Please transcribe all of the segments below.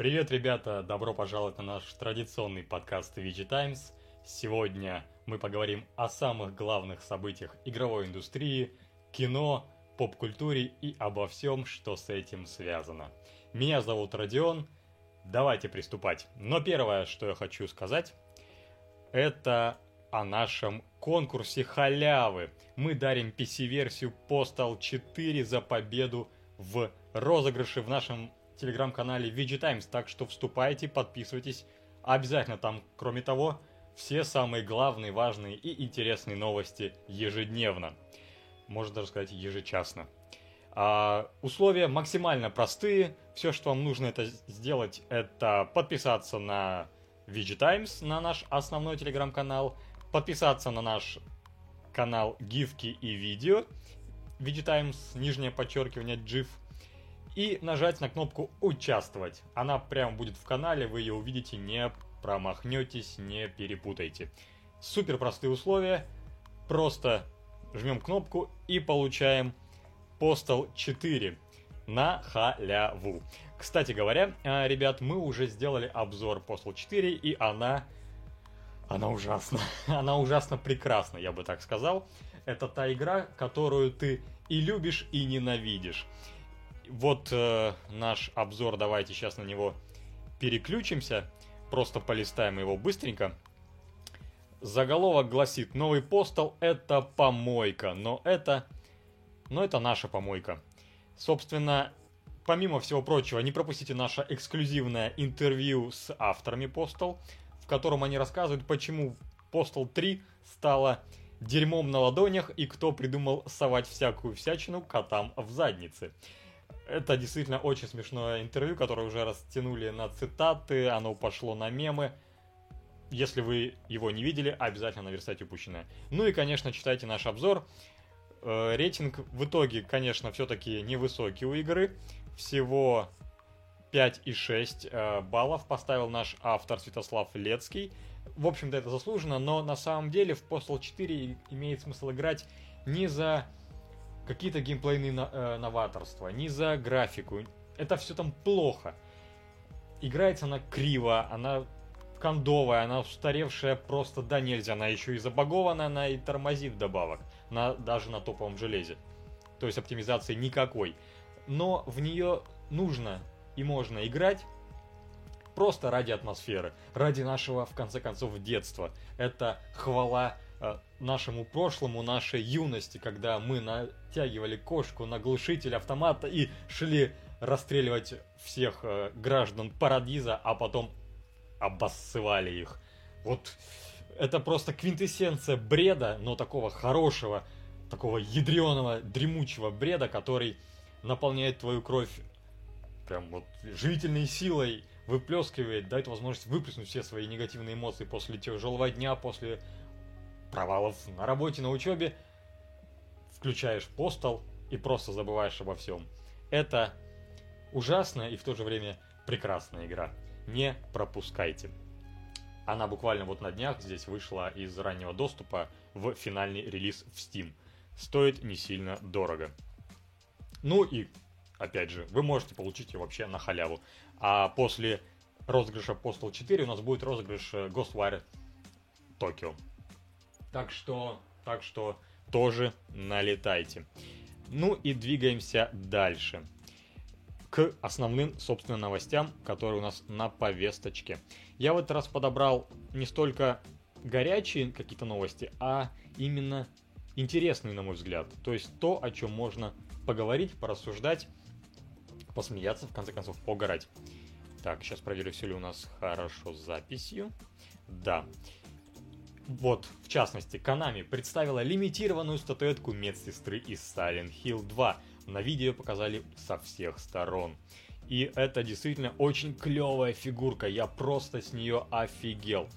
Привет, ребята! Добро пожаловать на наш традиционный подкаст VG Times. Сегодня мы поговорим о самых главных событиях игровой индустрии, кино, поп-культуре и обо всем, что с этим связано. Меня зовут Родион. Давайте приступать. Но первое, что я хочу сказать, это о нашем конкурсе халявы. Мы дарим PC-версию Postal 4 за победу в розыгрыше в нашем телеграм-канале VG Times, так что вступайте, подписывайтесь. Обязательно там, кроме того, все самые главные, важные и интересные новости ежедневно. Можно даже сказать ежечасно. А, условия максимально простые. Все, что вам нужно это сделать, это подписаться на VG Times, на наш основной телеграм-канал, подписаться на наш канал гифки и видео, VG Times, нижнее подчеркивание, GIF, и нажать на кнопку «Участвовать». Она прямо будет в канале, вы ее увидите, не промахнетесь, не перепутайте. Супер простые условия, просто жмем кнопку и получаем Postal 4 на халяву. Кстати говоря, э, ребят, мы уже сделали обзор Postal 4, и она... Она ужасна. Она ужасно прекрасна, я бы так сказал. Это та игра, которую ты и любишь, и ненавидишь. Вот э, наш обзор, давайте сейчас на него переключимся. Просто полистаем его быстренько. Заголовок гласит, новый постол это помойка, но это... Но это наша помойка. Собственно, помимо всего прочего, не пропустите наше эксклюзивное интервью с авторами Postal, в котором они рассказывают, почему Postal 3 стала дерьмом на ладонях и кто придумал совать всякую всячину котам в заднице. Это действительно очень смешное интервью, которое уже растянули на цитаты, оно пошло на мемы. Если вы его не видели, обязательно наверстайте упущенное. Ну и, конечно, читайте наш обзор. Э, рейтинг в итоге, конечно, все-таки невысокий у игры. Всего 5,6 э, баллов поставил наш автор Святослав Лецкий. В общем-то, это заслуженно, но на самом деле в Postal 4 имеет смысл играть не за какие-то геймплейные э, новаторства, не за графику. Это все там плохо. Играется она криво, она кондовая, она устаревшая просто да нельзя. Она еще и забагована, она и тормозит вдобавок, на, даже на топовом железе. То есть оптимизации никакой. Но в нее нужно и можно играть просто ради атмосферы, ради нашего, в конце концов, детства. Это хвала нашему прошлому, нашей юности, когда мы натягивали кошку на глушитель автомата и шли расстреливать всех э, граждан Парадиза, а потом обоссывали их. Вот это просто квинтэссенция бреда, но такого хорошего, такого ядреного, дремучего бреда, который наполняет твою кровь прям вот живительной силой, выплескивает, дает возможность выплеснуть все свои негативные эмоции после тяжелого дня, после провалов на работе, на учебе. Включаешь постол и просто забываешь обо всем. Это ужасная и в то же время прекрасная игра. Не пропускайте. Она буквально вот на днях здесь вышла из раннего доступа в финальный релиз в Steam. Стоит не сильно дорого. Ну и, опять же, вы можете получить ее вообще на халяву. А после розыгрыша Postal 4 у нас будет розыгрыш э, Ghostwire Tokyo. Так что, так что тоже налетайте. Ну и двигаемся дальше. К основным, собственно, новостям, которые у нас на повесточке. Я в этот раз подобрал не столько горячие какие-то новости, а именно интересные, на мой взгляд. То есть то, о чем можно поговорить, порассуждать, посмеяться, в конце концов, погорать. Так, сейчас проверю, все ли у нас хорошо с записью. Да. Вот, в частности, Konami представила лимитированную статуэтку медсестры из Silent Hill 2. На видео показали со всех сторон. И это действительно очень клевая фигурка, я просто с нее офигел.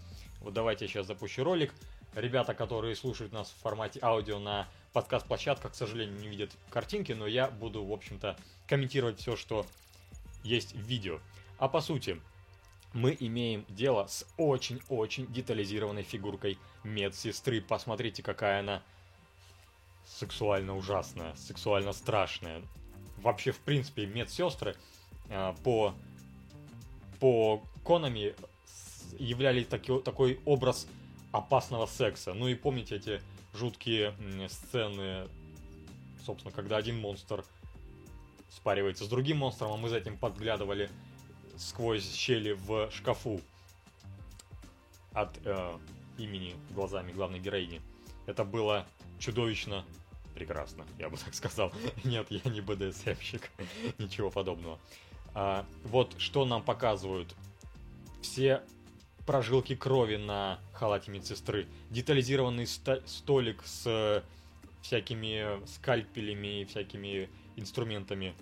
Вот давайте я сейчас запущу ролик. Ребята, которые слушают нас в формате аудио на подкаст-площадках, к сожалению, не видят картинки, но я буду, в общем-то, комментировать все, что есть в видео. А по сути, мы имеем дело с очень-очень детализированной фигуркой медсестры. Посмотрите, какая она сексуально ужасная, сексуально страшная. Вообще, в принципе, медсестры э, по по Konami являли таки, такой образ опасного секса. Ну и помните эти жуткие сцены, собственно, когда один монстр спаривается с другим монстром, а мы за этим подглядывали сквозь щели в шкафу от э, имени глазами главной героини. Это было чудовищно прекрасно, я бы так сказал. Нет, я не БДСМщик, ничего подобного. А, вот что нам показывают все прожилки крови на халате медсестры, детализированный столик с э, всякими скальпелями и всякими инструментами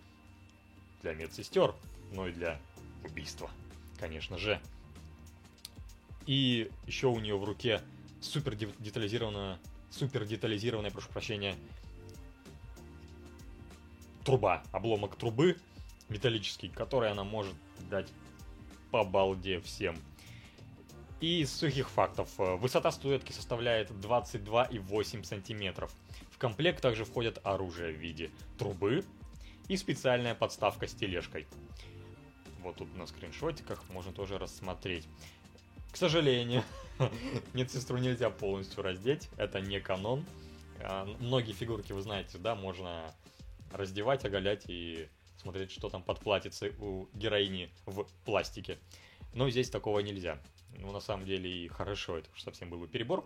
для медсестер, но и для убийства, конечно же. И еще у нее в руке супер детализированная, супер детализированная, прошу прощения, труба, обломок трубы металлический, который она может дать по балде всем. И из сухих фактов. Высота статуэтки составляет 22,8 сантиметров. В комплект также входят оружие в виде трубы и специальная подставка с тележкой. Вот тут на скриншотиках можно тоже рассмотреть. К сожалению, медсестру нельзя полностью раздеть, это не канон. А, многие фигурки, вы знаете, да, можно раздевать, оголять и смотреть, что там под платьицей у героини в пластике. Но здесь такого нельзя. Ну, на самом деле, и хорошо, это уж совсем был бы перебор.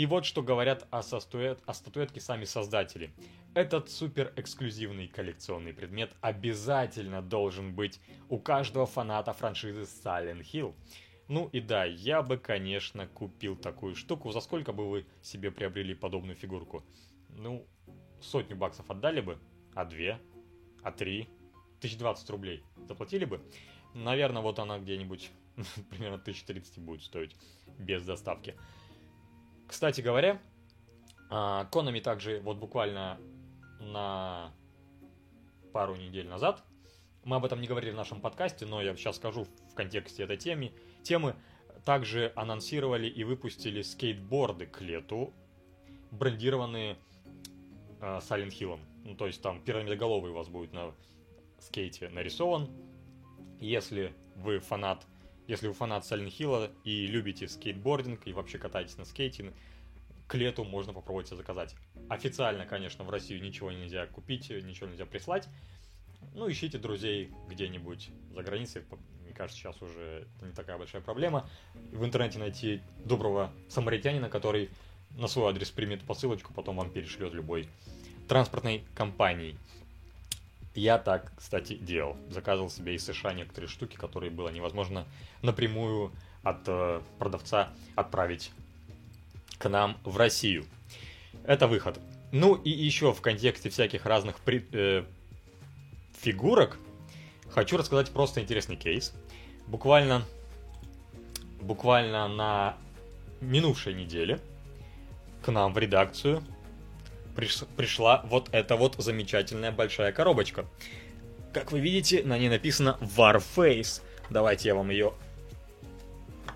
И вот что говорят о, статуэт, о статуэтке сами создатели. Этот супер эксклюзивный коллекционный предмет обязательно должен быть у каждого фаната франшизы Silent Hill. Ну и да, я бы, конечно, купил такую штуку. За сколько бы вы себе приобрели подобную фигурку? Ну, сотню баксов отдали бы, а две, а три, тысяч двадцать рублей заплатили бы. Наверное, вот она где-нибудь примерно тысяч тридцать будет стоить без доставки. Кстати говоря, Konami а, также вот буквально на пару недель назад, мы об этом не говорили в нашем подкасте, но я сейчас скажу в контексте этой темы, темы также анонсировали и выпустили скейтборды к лету, брендированные э, Silent Hill. Ну, то есть там пирамидоголовый у вас будет на скейте нарисован. Если вы фанат, если вы фанат Silent Hill и любите скейтбординг и вообще катаетесь на скейте, к лету можно попробовать заказать. Официально, конечно, в Россию ничего нельзя купить, ничего нельзя прислать. Ну, ищите друзей где-нибудь за границей, мне кажется, сейчас уже не такая большая проблема. В интернете найти доброго самаритянина, который на свой адрес примет посылочку, потом вам перешлет любой транспортной компанией. Я так, кстати, делал. Заказывал себе из США некоторые штуки, которые было невозможно напрямую от э, продавца отправить к нам в Россию. Это выход. Ну и еще в контексте всяких разных при, э, фигурок хочу рассказать просто интересный кейс. Буквально, буквально на минувшей неделе к нам в редакцию приш, пришла вот эта вот замечательная большая коробочка. Как вы видите, на ней написано Warface. Давайте я вам ее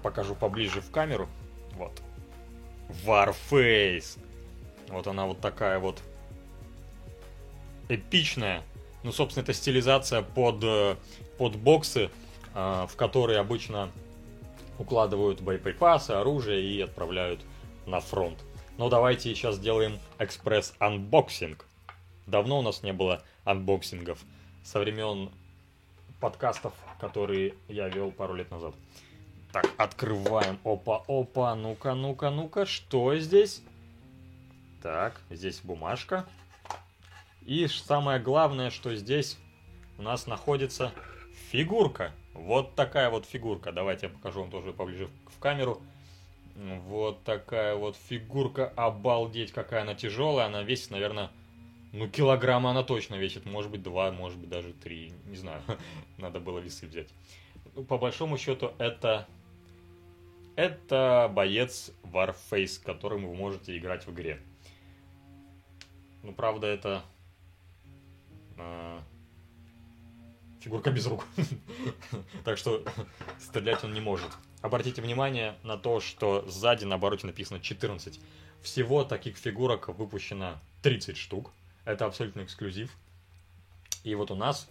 покажу поближе в камеру. Вот. Warface. Вот она вот такая вот эпичная. Ну, собственно, это стилизация под, э, под боксы, э, в которые обычно укладывают боеприпасы, оружие и отправляют на фронт. Но давайте сейчас сделаем экспресс-анбоксинг. Давно у нас не было анбоксингов. Со времен подкастов, которые я вел пару лет назад. Так, открываем. Опа, опа, ну-ка, ну-ка, ну-ка, что здесь? Так, здесь бумажка. И самое главное, что здесь у нас находится фигурка. Вот такая вот фигурка. Давайте я покажу вам тоже поближе в камеру. Вот такая вот фигурка. Обалдеть, какая она тяжелая. Она весит, наверное, ну, килограмма она точно весит. Может быть, два, может быть, даже три. Не знаю. Надо было весы взять. Ну, по большому счету, это это боец Warface, которым вы можете играть в игре. Ну, правда, это э, фигурка без рук. так что стрелять он не может. Обратите внимание на то, что сзади на обороте написано 14. Всего таких фигурок выпущено 30 штук. Это абсолютно эксклюзив. И вот у нас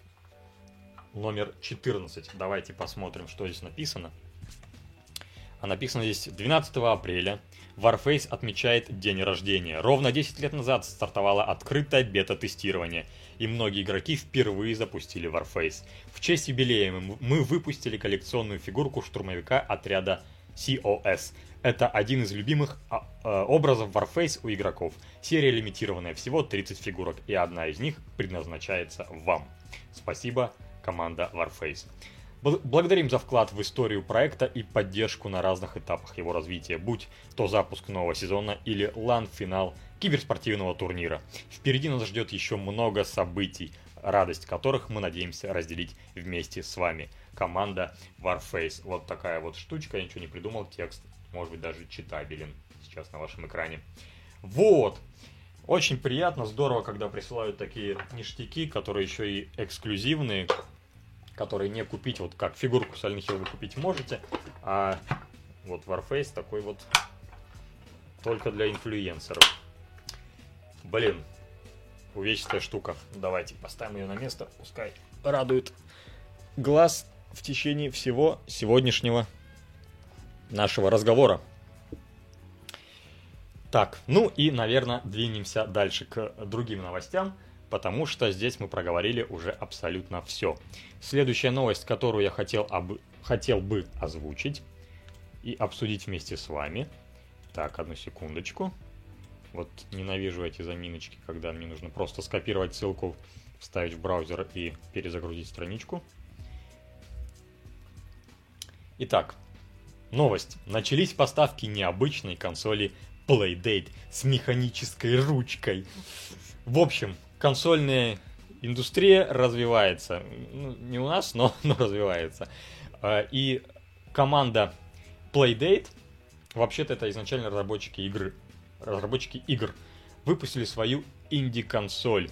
номер 14. Давайте посмотрим, что здесь написано. А написано здесь 12 апреля Warface отмечает день рождения. Ровно 10 лет назад стартовало открытое бета-тестирование, и многие игроки впервые запустили Warface. В честь юбилея мы выпустили коллекционную фигурку штурмовика отряда COS. Это один из любимых а, э, образов Warface у игроков. Серия лимитированная, всего 30 фигурок, и одна из них предназначается вам. Спасибо, команда Warface. Благодарим за вклад в историю проекта и поддержку на разных этапах его развития, будь то запуск нового сезона или лан-финал киберспортивного турнира. Впереди нас ждет еще много событий, радость которых мы надеемся разделить вместе с вами. Команда Warface. Вот такая вот штучка, я ничего не придумал, текст может быть даже читабелен сейчас на вашем экране. Вот! Очень приятно, здорово, когда присылают такие ништяки, которые еще и эксклюзивные, которые не купить, вот как фигурку Silent вы купить можете, а вот Warface такой вот только для инфлюенсеров. Блин, увечная штука. Давайте поставим ее на место, пускай радует глаз в течение всего сегодняшнего нашего разговора. Так, ну и, наверное, двинемся дальше к другим новостям потому что здесь мы проговорили уже абсолютно все. Следующая новость, которую я хотел, об... хотел бы озвучить и обсудить вместе с вами. Так, одну секундочку. Вот ненавижу эти заминочки, когда мне нужно просто скопировать ссылку, вставить в браузер и перезагрузить страничку. Итак, новость. Начались поставки необычной консоли Playdate с механической ручкой. В общем, консольная индустрия развивается. Ну, не у нас, но, но развивается. А, и команда Playdate, вообще-то это изначально разработчики игры, разработчики игр, выпустили свою инди-консоль.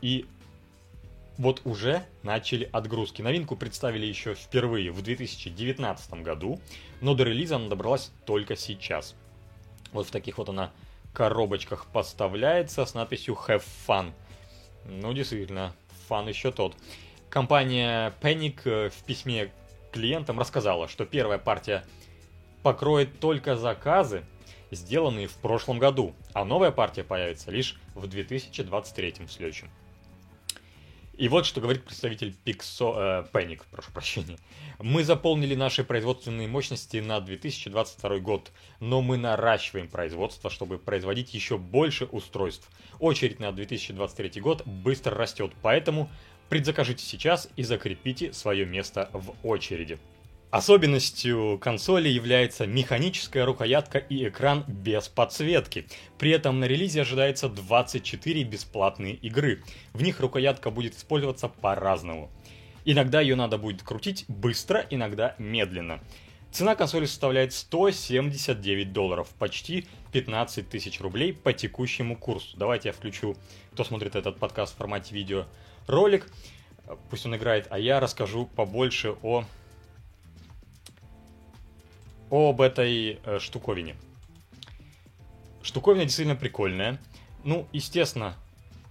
И вот уже начали отгрузки. Новинку представили еще впервые в 2019 году, но до релиза она добралась только сейчас. Вот в таких вот она коробочках поставляется с надписью Have Fun. Ну, действительно, фан еще тот. Компания Panic э, в письме клиентам рассказала, что первая партия покроет только заказы, сделанные в прошлом году, а новая партия появится лишь в 2023 следующем. И вот что говорит представитель Pixo, э, Panic, прошу прощения. Мы заполнили наши производственные мощности на 2022 год, но мы наращиваем производство, чтобы производить еще больше устройств. Очередь на 2023 год быстро растет, поэтому предзакажите сейчас и закрепите свое место в очереди. Особенностью консоли является механическая рукоятка и экран без подсветки. При этом на релизе ожидается 24 бесплатные игры. В них рукоятка будет использоваться по-разному. Иногда ее надо будет крутить быстро, иногда медленно. Цена консоли составляет 179 долларов, почти 15 тысяч рублей по текущему курсу. Давайте я включу, кто смотрит этот подкаст в формате видео, ролик, пусть он играет, а я расскажу побольше о об этой э, штуковине. Штуковина действительно прикольная. Ну, естественно,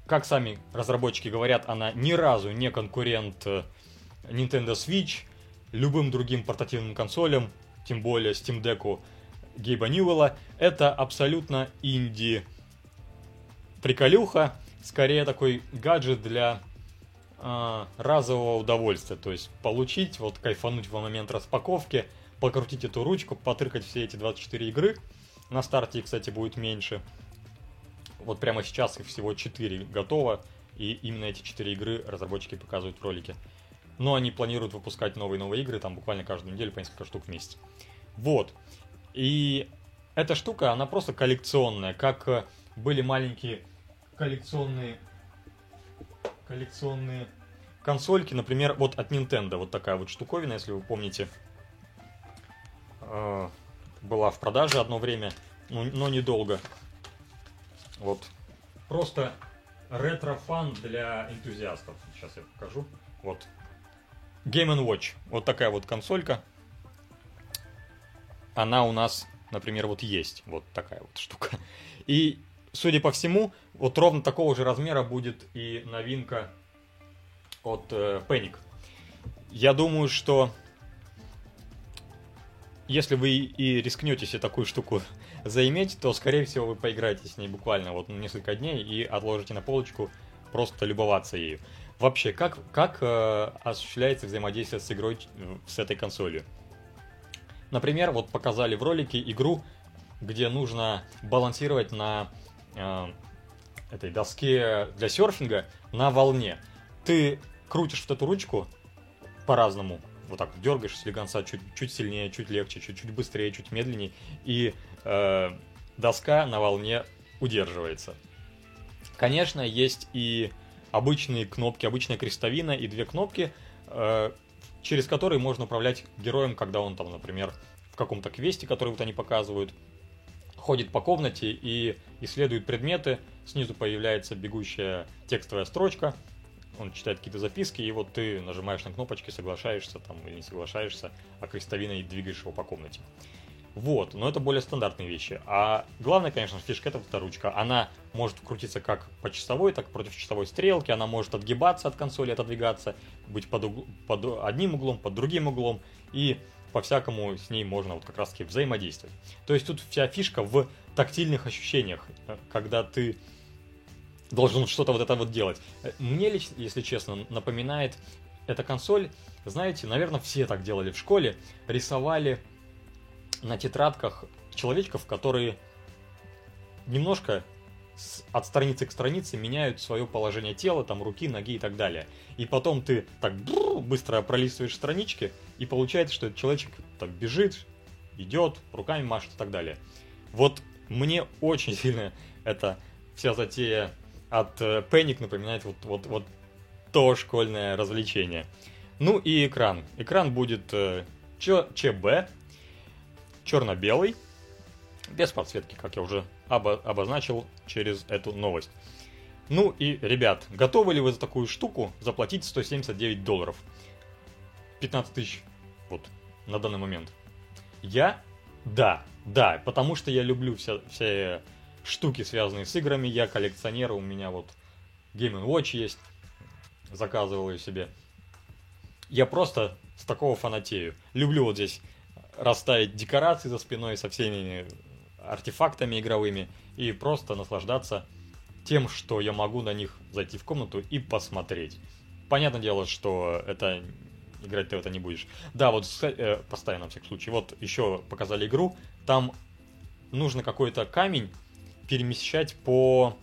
как сами разработчики говорят, она ни разу не конкурент э, Nintendo Switch, любым другим портативным консолям, тем более Steam Deck Гейба Ньюэлла. Это абсолютно инди приколюха, скорее такой гаджет для э, разового удовольствия. То есть получить, вот кайфануть в момент распаковки – покрутить эту ручку, потыркать все эти 24 игры. На старте, кстати, будет меньше. Вот прямо сейчас их всего 4 готово, и именно эти 4 игры разработчики показывают в ролике. Но они планируют выпускать новые-новые игры, там буквально каждую неделю по несколько штук в месяц. Вот. И эта штука, она просто коллекционная, как э, были маленькие коллекционные коллекционные консольки, например, вот от Nintendo, вот такая вот штуковина, если вы помните, э, была в продаже одно время, но, но недолго. Вот. Просто ретро-фан для энтузиастов. Сейчас я покажу. Вот. Game Watch. Вот такая вот консолька. Она у нас, например, вот есть. Вот такая вот штука. И, судя по всему, вот ровно такого же размера будет и новинка от э, Panic. я думаю, что если вы и рискнете себе такую штуку заиметь, то, скорее всего, вы поиграете с ней буквально вот несколько дней и отложите на полочку просто любоваться ею. Вообще, как, как э, осуществляется взаимодействие с игрой э, с этой консолью? Например, вот показали в ролике игру, где нужно балансировать на э, этой доске для серфинга на волне. Ты крутишь вот эту ручку по-разному, вот так дергаешь слегонца чуть, чуть сильнее, чуть легче, чуть-чуть быстрее, чуть медленнее, и э, доска на волне удерживается. Конечно, есть и обычные кнопки, обычная крестовина и две кнопки, э, через которые можно управлять героем, когда он там, например, в каком-то квесте, который вот они показывают, ходит по комнате и исследует предметы, снизу появляется бегущая текстовая строчка, он читает какие-то записки, и вот ты нажимаешь на кнопочки, соглашаешься там или не соглашаешься, а крестовиной двигаешь его по комнате. Вот, но это более стандартные вещи. А главная, конечно, фишка это эта ручка. Она может крутиться как по часовой, так и против часовой стрелки. Она может отгибаться от консоли, отодвигаться, быть под, угл... под одним углом, под другим углом. И по-всякому с ней можно вот как раз таки взаимодействовать. То есть тут вся фишка в тактильных ощущениях, когда ты должен что-то вот это вот делать. Мне, если честно, напоминает эта консоль, знаете, наверное, все так делали в школе, рисовали на тетрадках человечков, которые немножко от страницы к странице меняют свое положение тела, там руки, ноги и так далее. И потом ты так быстро пролистываешь странички, и получается, что этот человечек так бежит, идет, руками машет и так далее. Вот мне очень сильно эта вся затея от э, Panic напоминает вот, вот, вот то школьное развлечение. Ну и экран. Экран будет э, ЧБ, черно-белый, без подсветки, как я уже обо обозначил через эту новость. Ну и, ребят, готовы ли вы за такую штуку заплатить 179 долларов? 15 тысяч, вот, на данный момент. Я? Да, да, потому что я люблю вся, все штуки, связанные с играми. Я коллекционер, у меня вот Game Watch есть, заказывал себе. Я просто с такого фанатею. Люблю вот здесь расставить декорации за спиной со всеми артефактами игровыми и просто наслаждаться тем, что я могу на них зайти в комнату и посмотреть. Понятное дело, что это играть ты в это не будешь. Да, вот э, поставим на всякий случай. Вот еще показали игру. Там нужно какой-то камень перемещать по,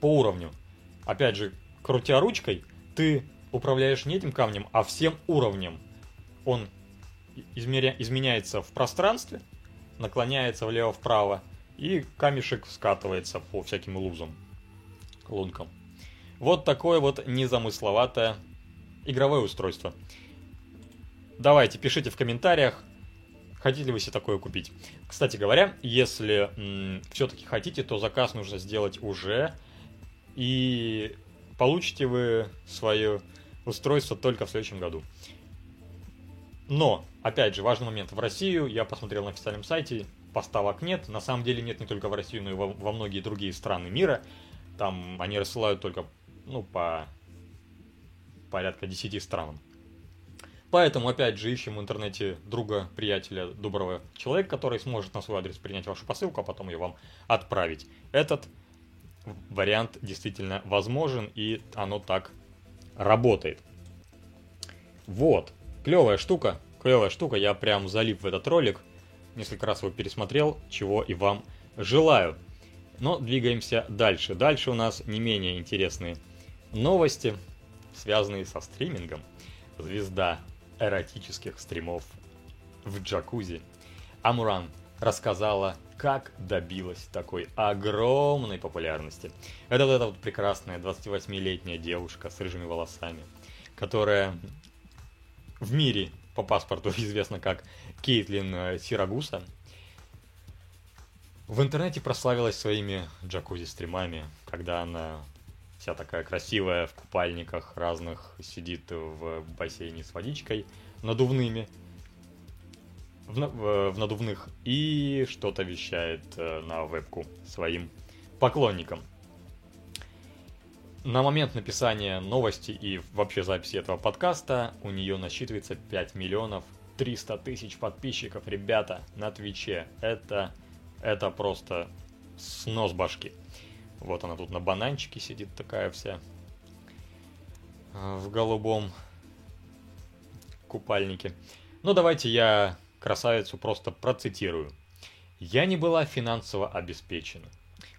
по уровню. Опять же, крутя ручкой, ты управляешь не этим камнем, а всем уровнем. Он измеря... изменяется в пространстве, наклоняется влево-вправо, и камешек скатывается по всяким лузам, лункам. Вот такое вот незамысловатое игровое устройство. Давайте, пишите в комментариях, хотите ли вы себе такое купить. Кстати говоря, если все-таки хотите, то заказ нужно сделать уже, и получите вы свое устройство только в следующем году. Но, опять же, важный момент. В Россию я посмотрел на официальном сайте, поставок нет. На самом деле нет не только в Россию, но и во, во многие другие страны мира. Там они рассылают только, ну, по порядка 10 странам. Поэтому, опять же, ищем в интернете друга, приятеля, доброго человека, который сможет на свой адрес принять вашу посылку, а потом ее вам отправить. Этот вариант действительно возможен, и оно так работает. Вот. Клевая штука, клевая штука, я прям залип в этот ролик, несколько раз его пересмотрел, чего и вам желаю. Но двигаемся дальше. Дальше у нас не менее интересные новости, связанные со стримингом. Звезда эротических стримов в джакузи. Амуран рассказала, как добилась такой огромной популярности. Это вот эта вот прекрасная 28-летняя девушка с рыжими волосами, которая в мире по паспорту известна как Кейтлин э, Сирагуса, в интернете прославилась своими джакузи-стримами, когда она вся такая красивая в купальниках разных сидит в бассейне с водичкой надувными, в, в, в надувных, и что-то вещает э, на вебку своим поклонникам. на момент написания новости и вообще записи этого подкаста у нее насчитывается 5 миллионов 300 тысяч подписчиков, ребята, на Твиче. Это, это просто снос башки. Вот она тут на бананчике сидит такая вся в голубом купальнике. Ну, давайте я красавицу просто процитирую. «Я не была финансово обеспечена.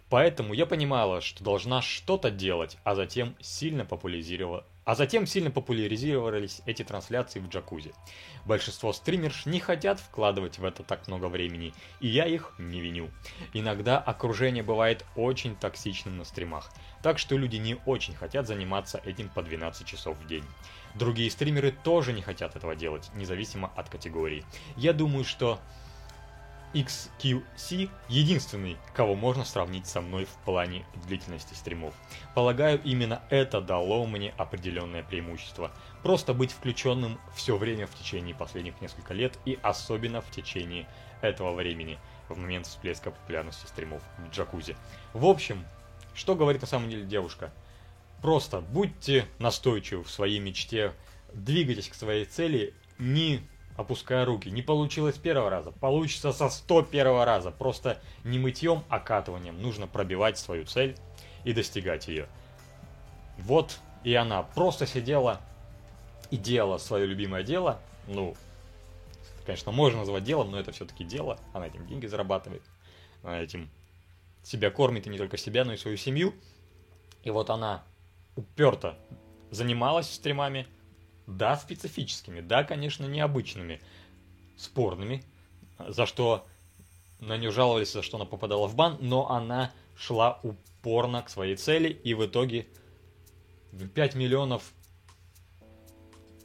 Поэтому я понимала, что должна что-то делать, а затем сильно популяризировала, а затем сильно популяризировались эти трансляции в джакузи. Большинство стримерш не хотят вкладывать в это так много времени, и я их не виню. Иногда окружение бывает очень токсичным на стримах, так что люди не очень хотят заниматься этим по 12 часов в день. Другие стримеры тоже не хотят этого делать, независимо от категории. Я думаю, что XQC единственный, кого можно сравнить со мной в плане длительности стримов. Полагаю, именно это дало мне определенное преимущество. Просто быть включенным все время в течение последних нескольких лет и особенно в течение этого времени, в момент всплеска популярности стримов в джакузи. В общем, что говорит на самом деле девушка? Просто будьте настойчивы в своей мечте, двигайтесь к своей цели, не опуская руки. Не получилось первого раза, получится со 101 раза. Просто не мытьем, а катыванием. Нужно пробивать свою цель и достигать ее. Вот и она просто сидела и делала свое любимое дело. Ну, конечно, можно назвать делом, но это все-таки дело. Она этим деньги зарабатывает. Она этим себя кормит и не только себя, но и свою семью. И вот она уперто занималась стримами, да, специфическими, да, конечно, необычными, спорными, за что на нее жаловались, за что она попадала в бан, но она шла упорно к своей цели, и в итоге 5 миллионов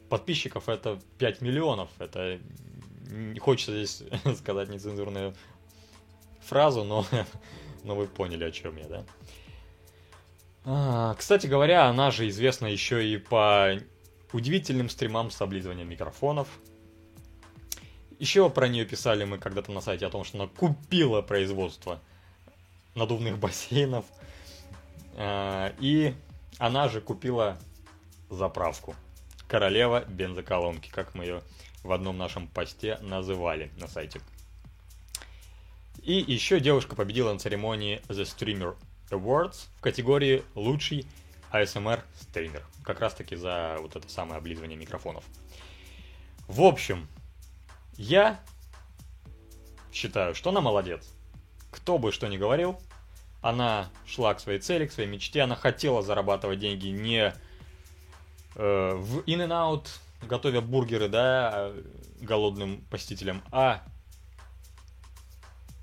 подписчиков это 5 миллионов. Это не хочется здесь сказать нецензурную фразу, но, но вы поняли, о чем я, да? А, кстати говоря, она же известна еще и по удивительным стримам с облизыванием микрофонов. Еще про нее писали мы когда-то на сайте о том, что она купила производство надувных бассейнов. А, и она же купила заправку. Королева бензоколонки, как мы ее в одном нашем посте называли на сайте. И еще девушка победила на церемонии The Streamer Awards в категории «Лучший ASMR стример. Как раз таки за вот это самое облизывание микрофонов. В общем, я считаю, что она молодец. Кто бы что ни говорил, она шла к своей цели, к своей мечте, она хотела зарабатывать деньги не э, в In-N-Out, готовя бургеры, да, голодным посетителям, а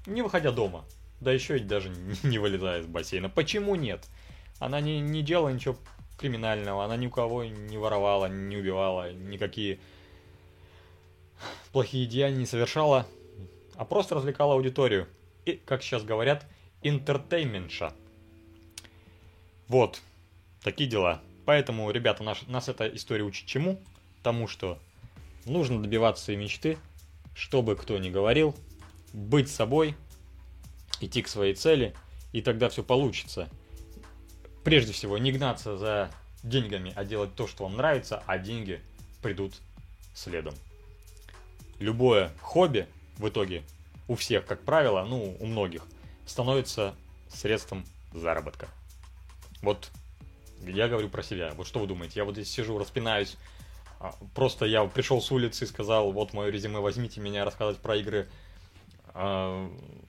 не выходя дома. Да еще и даже не вылезая из бассейна. Почему нет? Она не, не делала ничего криминального, она ни у кого не воровала, не убивала, никакие плохие деяния не совершала, а просто развлекала аудиторию. И, как сейчас говорят, интертейментша. Вот, такие дела. Поэтому, ребята, наш, нас эта история учит чему? Тому, что нужно добиваться своей мечты, чтобы кто ни говорил, быть собой, идти к своей цели, и тогда все получится – прежде всего, не гнаться за деньгами, а делать то, что вам нравится, а деньги придут следом. Любое хобби в итоге у всех, как правило, ну, у многих, становится средством заработка. Вот я говорю про себя. Вот что вы думаете? Я вот здесь сижу, распинаюсь. А, просто я пришел с улицы и сказал, вот мое резюме, возьмите меня рассказывать про игры э,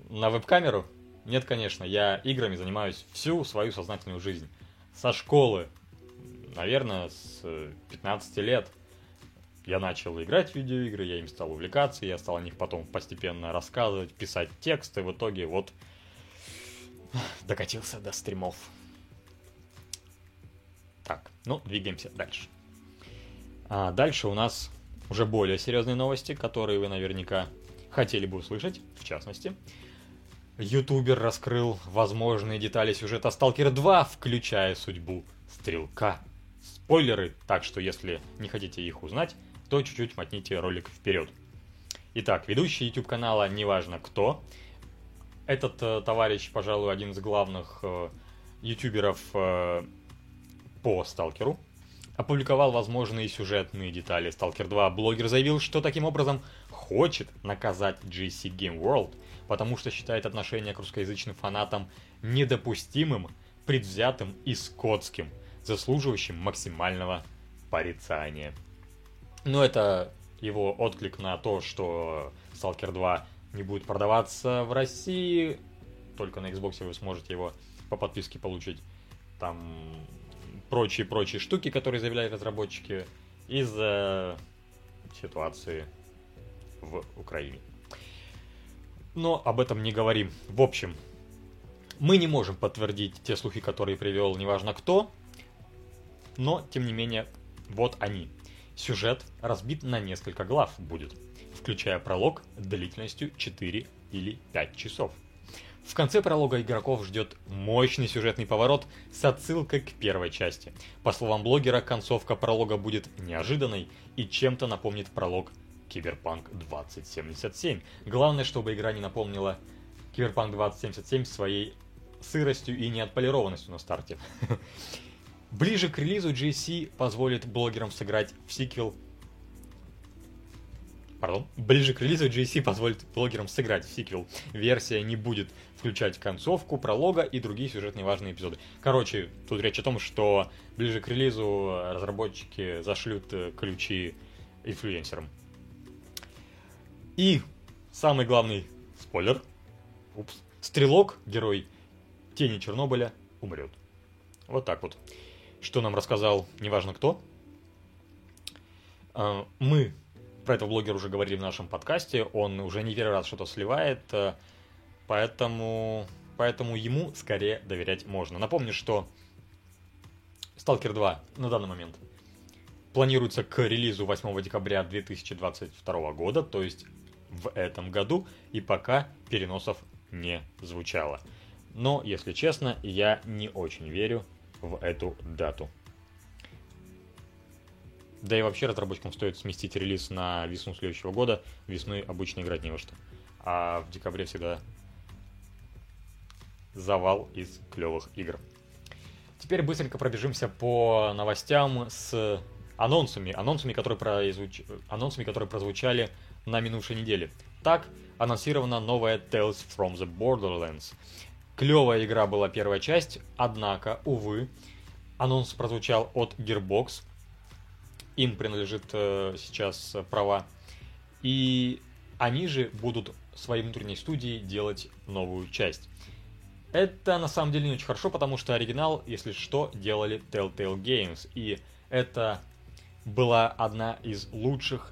на веб-камеру. Нет, конечно, я играми занимаюсь всю свою сознательную жизнь. Со школы, наверное, с 15 лет я начал играть в видеоигры, я им стал увлекаться, я стал о них потом постепенно рассказывать, писать тексты, в итоге вот докатился до стримов. Так, ну, двигаемся дальше. А дальше у нас уже более серьезные новости, которые вы наверняка хотели бы услышать, в частности. Ютубер раскрыл возможные детали сюжета Сталкер 2, включая судьбу Стрелка. Спойлеры, так что если не хотите их узнать, то чуть-чуть мотните ролик вперед. Итак, ведущий YouTube канала неважно кто. Этот э, товарищ, пожалуй, один из главных э, ютуберов э, по Сталкеру, опубликовал возможные сюжетные детали Stalker 2. Блогер заявил, что таким образом хочет наказать GC Game World, потому что считает отношение к русскоязычным фанатам недопустимым, предвзятым и скотским, заслуживающим максимального порицания. Но это его отклик на то, что Stalker 2 не будет продаваться в России, только на Xbox вы сможете его по подписке получить. Там прочие-прочие штуки, которые заявляли разработчики из-за ситуации в Украине. Но об этом не говорим. В общем, мы не можем подтвердить те слухи, которые привел неважно кто, но, тем не менее, вот они. Сюжет разбит на несколько глав будет, включая пролог длительностью 4 или 5 часов. В конце пролога игроков ждет мощный сюжетный поворот с отсылкой к первой части. По словам блогера, концовка пролога будет неожиданной и чем-то напомнит пролог Киберпанк 2077. Главное, чтобы игра не напомнила Киберпанк 2077 своей сыростью и неотполированностью на старте. Ближе к релизу GSC позволит блогерам сыграть в сиквел Пардон. Ближе к релизу GSC позволит блогерам сыграть в сиквел. Версия не будет включать концовку, пролога и другие сюжетные важные эпизоды. Короче, тут речь о том, что ближе к релизу разработчики зашлют э, ключи инфлюенсерам. И самый главный спойлер. Упс. Стрелок, герой Тени Чернобыля, умрет. Вот так вот. Что нам рассказал неважно кто. А, мы про этого блогера уже говорили в нашем подкасте, он уже не первый раз что-то сливает, э, поэтому, поэтому ему скорее доверять можно. Напомню, что Stalker 2 на данный момент планируется к релизу 8 декабря 2022 года, то есть в этом году, и пока переносов не звучало. Но, если честно, я не очень верю в эту дату. Да и вообще разработчикам стоит сместить релиз на весну следующего года. Весной обычно играть не во что. А в декабре всегда завал из клевых игр. Теперь быстренько пробежимся по новостям с анонсами, анонсами, которые, произуч... анонсами, которые прозвучали на минувшей неделе. Так, анонсирована новая Tales from the Borderlands. Клевая игра была первая часть, однако, увы, анонс прозвучал от Gearbox, им принадлежит э, сейчас права. И они же будут своей внутренней студией делать новую часть. Это на самом деле не очень хорошо, потому что оригинал, если что, делали Telltale Games. И это была одна из лучших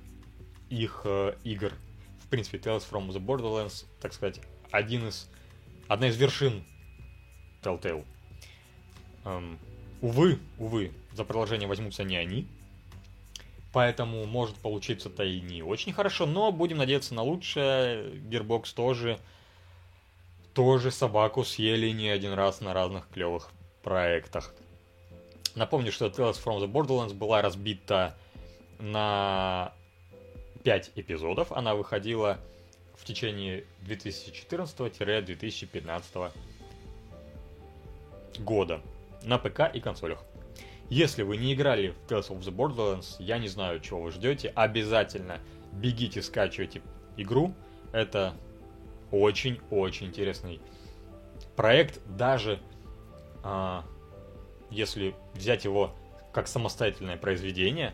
их э, игр. В принципе, Tales from the Borderlands, так сказать, один из, одна из вершин Telltale. Эм, увы, увы, за продолжение возьмутся не они, Поэтому может получиться-то и не очень хорошо, но будем надеяться на лучшее. Gearbox тоже, тоже собаку съели не один раз на разных клевых проектах. Напомню, что Tales from the Borderlands была разбита на 5 эпизодов. Она выходила в течение 2014-2015 года на ПК и консолях. Если вы не играли в Tales of the Borderlands, я не знаю, чего вы ждете. Обязательно бегите, скачивайте игру. Это очень-очень интересный проект. Даже а, если взять его как самостоятельное произведение,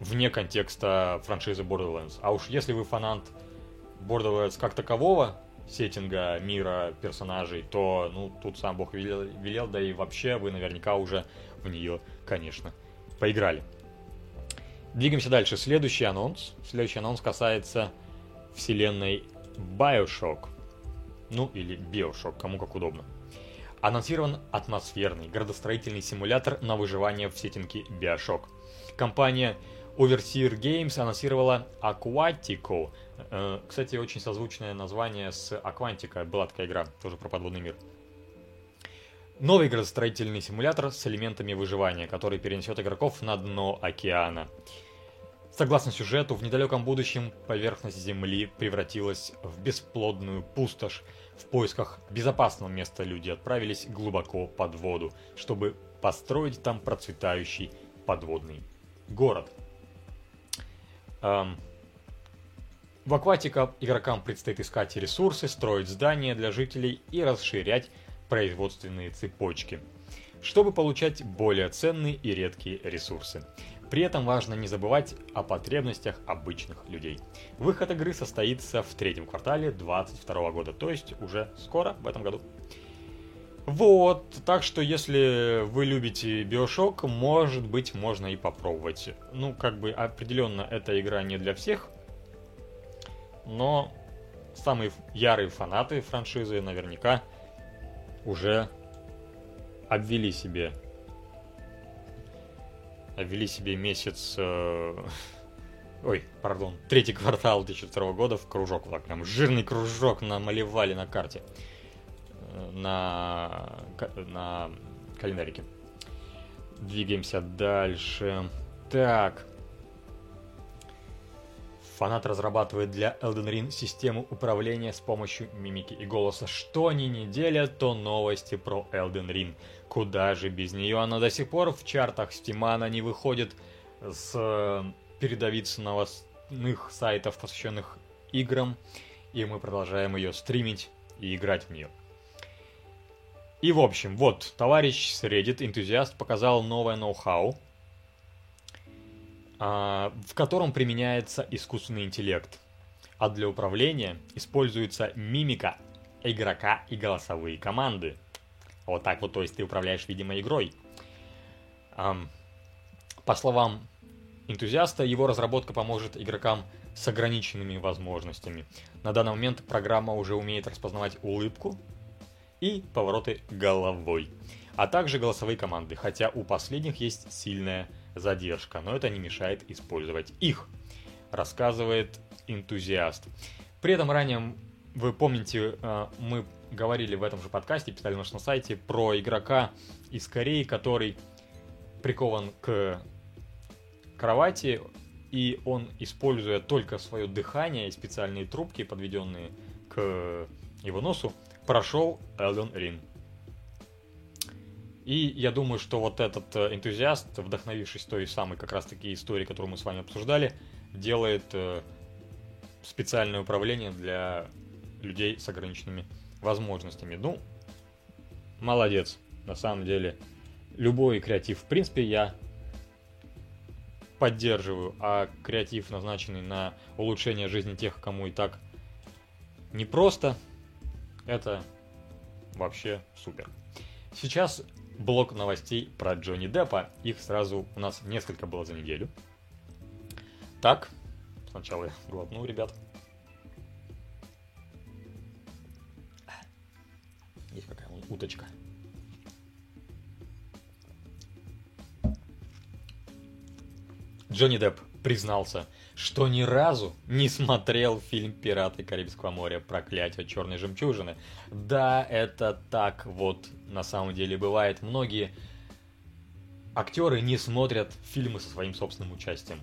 вне контекста франшизы Borderlands. А уж если вы фанат Borderlands как такового, сеттинга, мира, персонажей, то, ну, тут сам Бог велел, велел, да и вообще вы наверняка уже в нее, конечно, поиграли. Двигаемся дальше. Следующий анонс. Следующий анонс касается вселенной Bioshock. Ну, или Bioshock, кому как удобно. Анонсирован атмосферный градостроительный симулятор на выживание в сеттинге Bioshock. Компания Overseer Games анонсировала Aquatico. Э, кстати, очень созвучное название с Aquantica. Была такая игра, тоже про подводный мир. Новый градостроительный симулятор с элементами выживания, который перенесет игроков на дно океана. Согласно сюжету, в недалеком будущем поверхность Земли превратилась в бесплодную пустошь. В поисках безопасного места люди отправились глубоко под воду, чтобы построить там процветающий подводный город. Эм, в Акватика игрокам предстоит искать ресурсы, строить здания для жителей и расширять производственные цепочки, чтобы получать более ценные и редкие ресурсы. При этом важно не забывать о потребностях обычных людей. Выход игры состоится в третьем квартале 2022 года, то есть уже скоро, в этом году. Вот, так что если вы любите Биошок, может быть, можно и попробовать. Ну, как бы определенно эта игра не для всех, но самые ярые фанаты франшизы наверняка уже обвели себе обвели себе месяц э, ой, пардон, третий квартал 2002 года в кружок, вот так жирный кружок намалевали на карте, э, на, на календарике. Двигаемся дальше. Так, Фанат разрабатывает для Elden Ring систему управления с помощью мимики и голоса. Что ни неделя, то новости про Elden Ring. Куда же без нее? Она до сих пор в чартах Steam, она не выходит с э, передовиц новостных сайтов, посвященных играм. И мы продолжаем ее стримить и играть в нее. И в общем, вот, товарищ с Reddit, энтузиаст, показал новое ноу-хау а, в котором применяется искусственный интеллект. А для управления используется мимика игрока и голосовые команды. Вот так вот, то есть ты управляешь, видимо, игрой. По словам энтузиаста, его разработка поможет игрокам с ограниченными возможностями. На данный момент программа уже умеет распознавать улыбку и повороты головой, а также голосовые команды, хотя у последних есть сильная задержка, но это не мешает использовать их, рассказывает энтузиаст. При этом ранее, вы помните, э, мы говорили в этом же подкасте, писали на нашем сайте про игрока из Кореи, который прикован к кровати, и он, используя только свое дыхание и специальные трубки, подведенные к его носу, прошел Elden Ring. И я думаю, что вот этот э, энтузиаст, вдохновившись той самой как раз таки историей, которую мы с вами обсуждали, делает э, специальное управление для людей с ограниченными возможностями. Ну, молодец, на самом деле. Любой креатив, в принципе, я поддерживаю, а креатив, назначенный на улучшение жизни тех, кому и так непросто, это вообще супер. Сейчас блок новостей про Джонни Деппа. Их сразу у нас несколько было за неделю. Так, сначала я глотну, ребят. Уточка. Джонни Депп признался, что ни разу не смотрел фильм «Пираты Карибского моря. Проклятие черной жемчужины». Да, это так вот на самом деле бывает. Многие актеры не смотрят фильмы со своим собственным участием.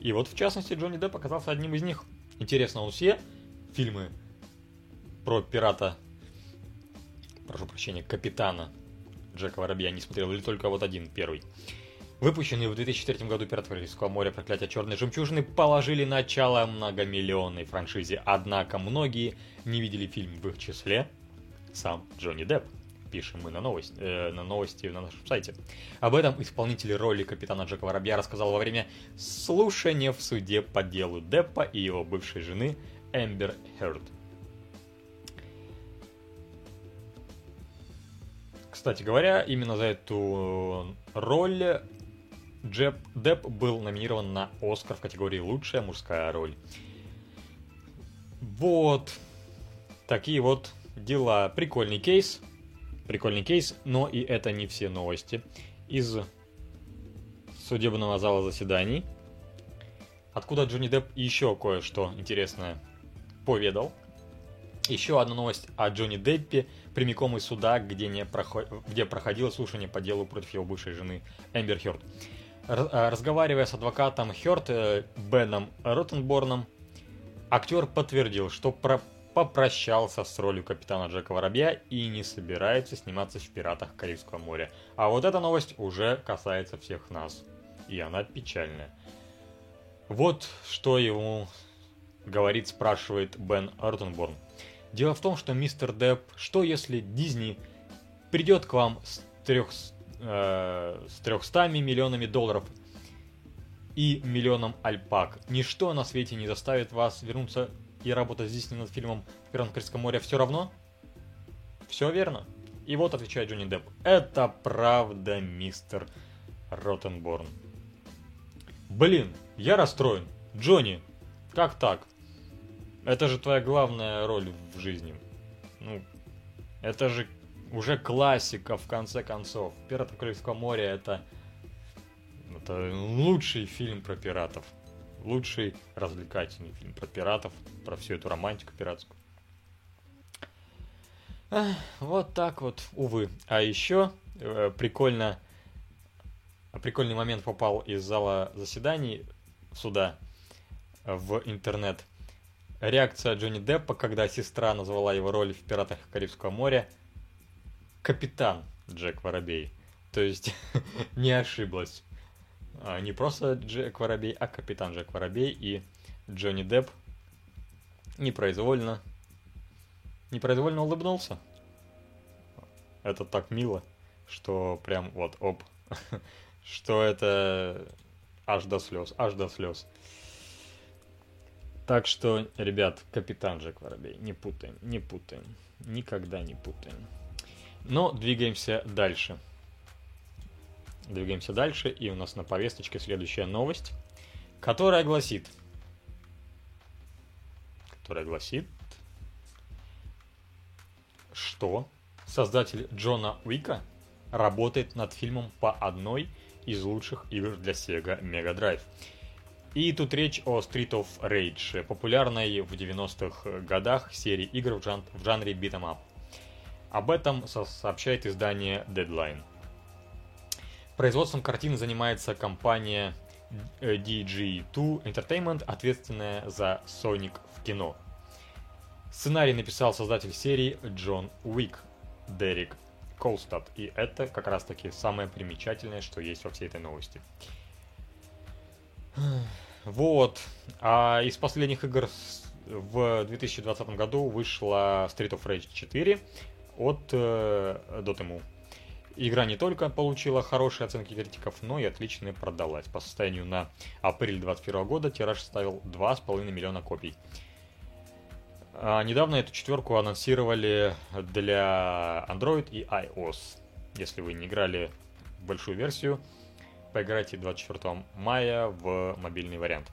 И вот, в частности, Джонни Депп оказался одним из них. Интересно, он все фильмы про пирата, прошу прощения, капитана Джека Воробья не смотрел, или только вот один, первый. Выпущенные в 2003 году «Пираты Карибского моря. Проклятие черной жемчужины» положили начало многомиллионной франшизе, однако многие не видели фильм в их числе сам Джонни Депп пишем мы на, новость, э, на новости на нашем сайте. Об этом исполнитель роли капитана Джека Воробья рассказал во время слушания в суде по делу Деппа и его бывшей жены Эмбер Херд. Кстати говоря, именно за эту роль Джеб Депп был номинирован на Оскар в категории «Лучшая мужская роль». Вот. Такие вот дела. Прикольный кейс. Прикольный кейс, но и это не все новости из судебного зала заседаний. Откуда Джонни Депп еще кое-что интересное поведал. Еще одна новость о Джонни Деппе прямиком из суда, где, не проход... где проходило слушание по делу против его бывшей жены Эмбер Хёрд. Э, разговаривая с адвокатом Хёрд э, Беном Роттенборном, актер подтвердил, что про попрощался с ролью капитана Джека Воробья и не собирается сниматься в «Пиратах Карибского моря». А вот эта новость уже касается всех нас. И она печальная. Вот что ему говорит, спрашивает Бен Артенборн. Дело в том, что мистер Депп, что если Дисней придет к вам с, трех, э, с 300 миллионами долларов и миллионом альпак? Ничто на свете не заставит вас вернуться и работать с Дисней над фильмом «Пират Карибского моря» все равно? Все верно. И вот отвечает Джонни Депп. Это правда, мистер Ротенборн. Блин, я расстроен. Джонни, как так? Это же твоя главная роль в жизни. Ну, это же уже классика, в конце концов. «Пираты Карибского моря» — это, это лучший фильм про пиратов. Лучший развлекательный фильм про пиратов, про всю эту романтику пиратскую. Вот так вот, увы. А еще э, прикольно, прикольный момент попал из зала заседаний суда в интернет – Реакция Джонни Деппа, когда сестра назвала его роль в «Пиратах Карибского моря» «Капитан Джек Воробей». То есть не ошиблась. А, не просто Джек Воробей, а капитан Джек Воробей и Джонни Депп непроизвольно непроизвольно улыбнулся. Это так мило, что прям вот оп, что это аж до слез, аж до слез. Так что, ребят, капитан Джек Воробей, не путаем, не путаем, никогда не путаем. Но двигаемся дальше. Двигаемся дальше, и у нас на повесточке следующая новость, которая гласит, которая гласит, что создатель Джона Уика работает над фильмом по одной из лучших игр для Sega Mega Drive. И тут речь о Street of Rage, популярной в 90-х годах серии игр в, жан в жанре beat'em up. Об этом со сообщает издание Deadline. Производством картины занимается компания DG2 Entertainment, ответственная за Sonic в кино. Сценарий написал создатель серии Джон Уик, Дерек Колстад, и это как раз таки самое примечательное, что есть во всей этой новости. Вот. А из последних игр в 2020 году вышла Street of Rage 4 от э, Dotemu. Игра не только получила хорошие оценки критиков, но и отлично продалась. По состоянию на апрель 2021 года тираж составил 2,5 миллиона копий. А недавно эту четверку анонсировали для Android и iOS. Если вы не играли большую версию, поиграйте 24 мая в мобильный вариант.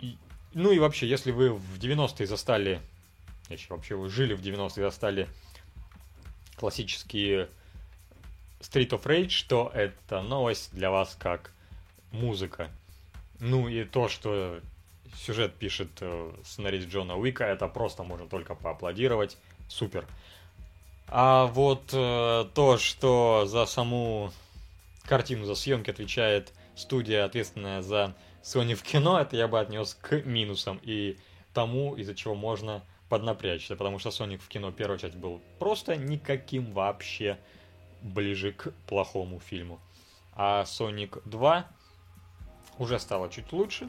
И, ну и вообще, если вы в 90-е застали, если вообще вы жили в 90-е застали классические Street of Rage, то это новость для вас как музыка. Ну и то, что сюжет пишет э, сценарист Джона Уика, это просто можно только поаплодировать. Супер. А вот э, то, что за саму картину за съемки отвечает студия, ответственная за Sony в кино, это я бы отнес к минусам и тому, из-за чего можно поднапрячься, потому что Sonic в кино первая часть был просто никаким вообще ближе к плохому фильму. А Sonic 2 уже стало чуть лучше,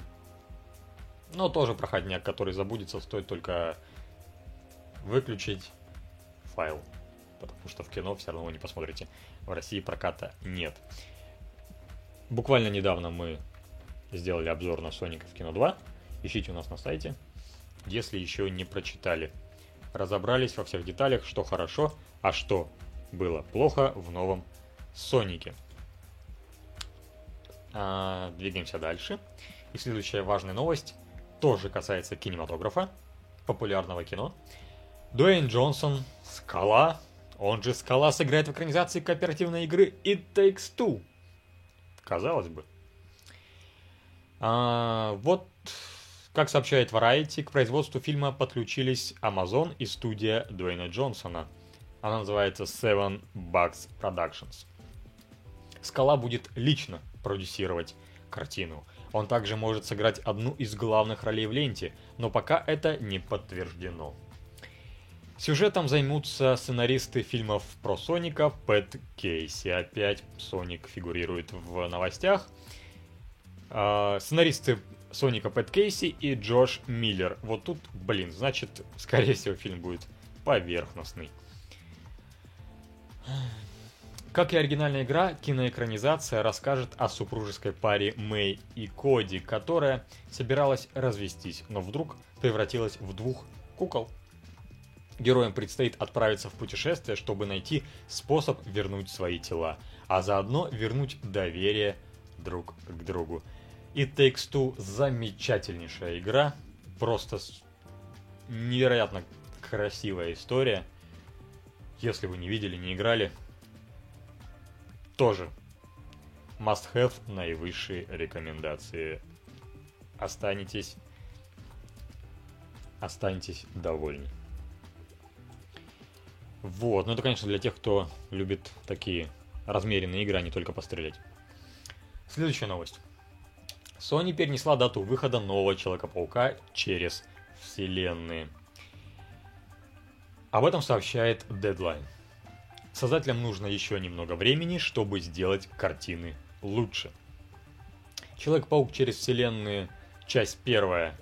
но тоже проходняк, который забудется, стоит только выключить файл, потому что в кино все равно вы не посмотрите в России проката нет. Буквально недавно мы сделали обзор на Соника в кино 2. Ищите у нас на сайте, если еще не прочитали. Разобрались во всех деталях, что хорошо, а что было плохо в новом Сонике. А, двигаемся дальше. И следующая важная новость тоже касается кинематографа, популярного кино. Дуэйн Джонсон, Скала, он же Скала сыграет в экранизации кооперативной игры It Takes Two. Казалось бы. А, вот, как сообщает Variety, к производству фильма подключились Amazon и студия Дуэйна Джонсона. Она называется Seven Bucks Productions. Скала будет лично продюсировать картину. Он также может сыграть одну из главных ролей в ленте, но пока это не подтверждено. Сюжетом займутся сценаристы фильмов про Соника Пэт Кейси. Опять Соник фигурирует в новостях. А, сценаристы Соника Пэт Кейси и Джош Миллер. Вот тут, блин, значит, скорее всего, фильм будет поверхностный. Как и оригинальная игра, киноэкранизация расскажет о супружеской паре Мэй и Коди, которая собиралась развестись, но вдруг превратилась в двух кукол. Героям предстоит отправиться в путешествие, чтобы найти способ вернуть свои тела, а заодно вернуть доверие друг к другу. И Takes Two замечательнейшая игра, просто невероятно красивая история. Если вы не видели, не играли, тоже must have наивысшие рекомендации. Останетесь, останетесь довольны. Вот, ну это, конечно, для тех, кто любит такие размеренные игры, а не только пострелять. Следующая новость. Sony перенесла дату выхода нового Человека-паука через вселенные. Об этом сообщает Deadline. Создателям нужно еще немного времени, чтобы сделать картины лучше. Человек-паук через вселенные, часть первая,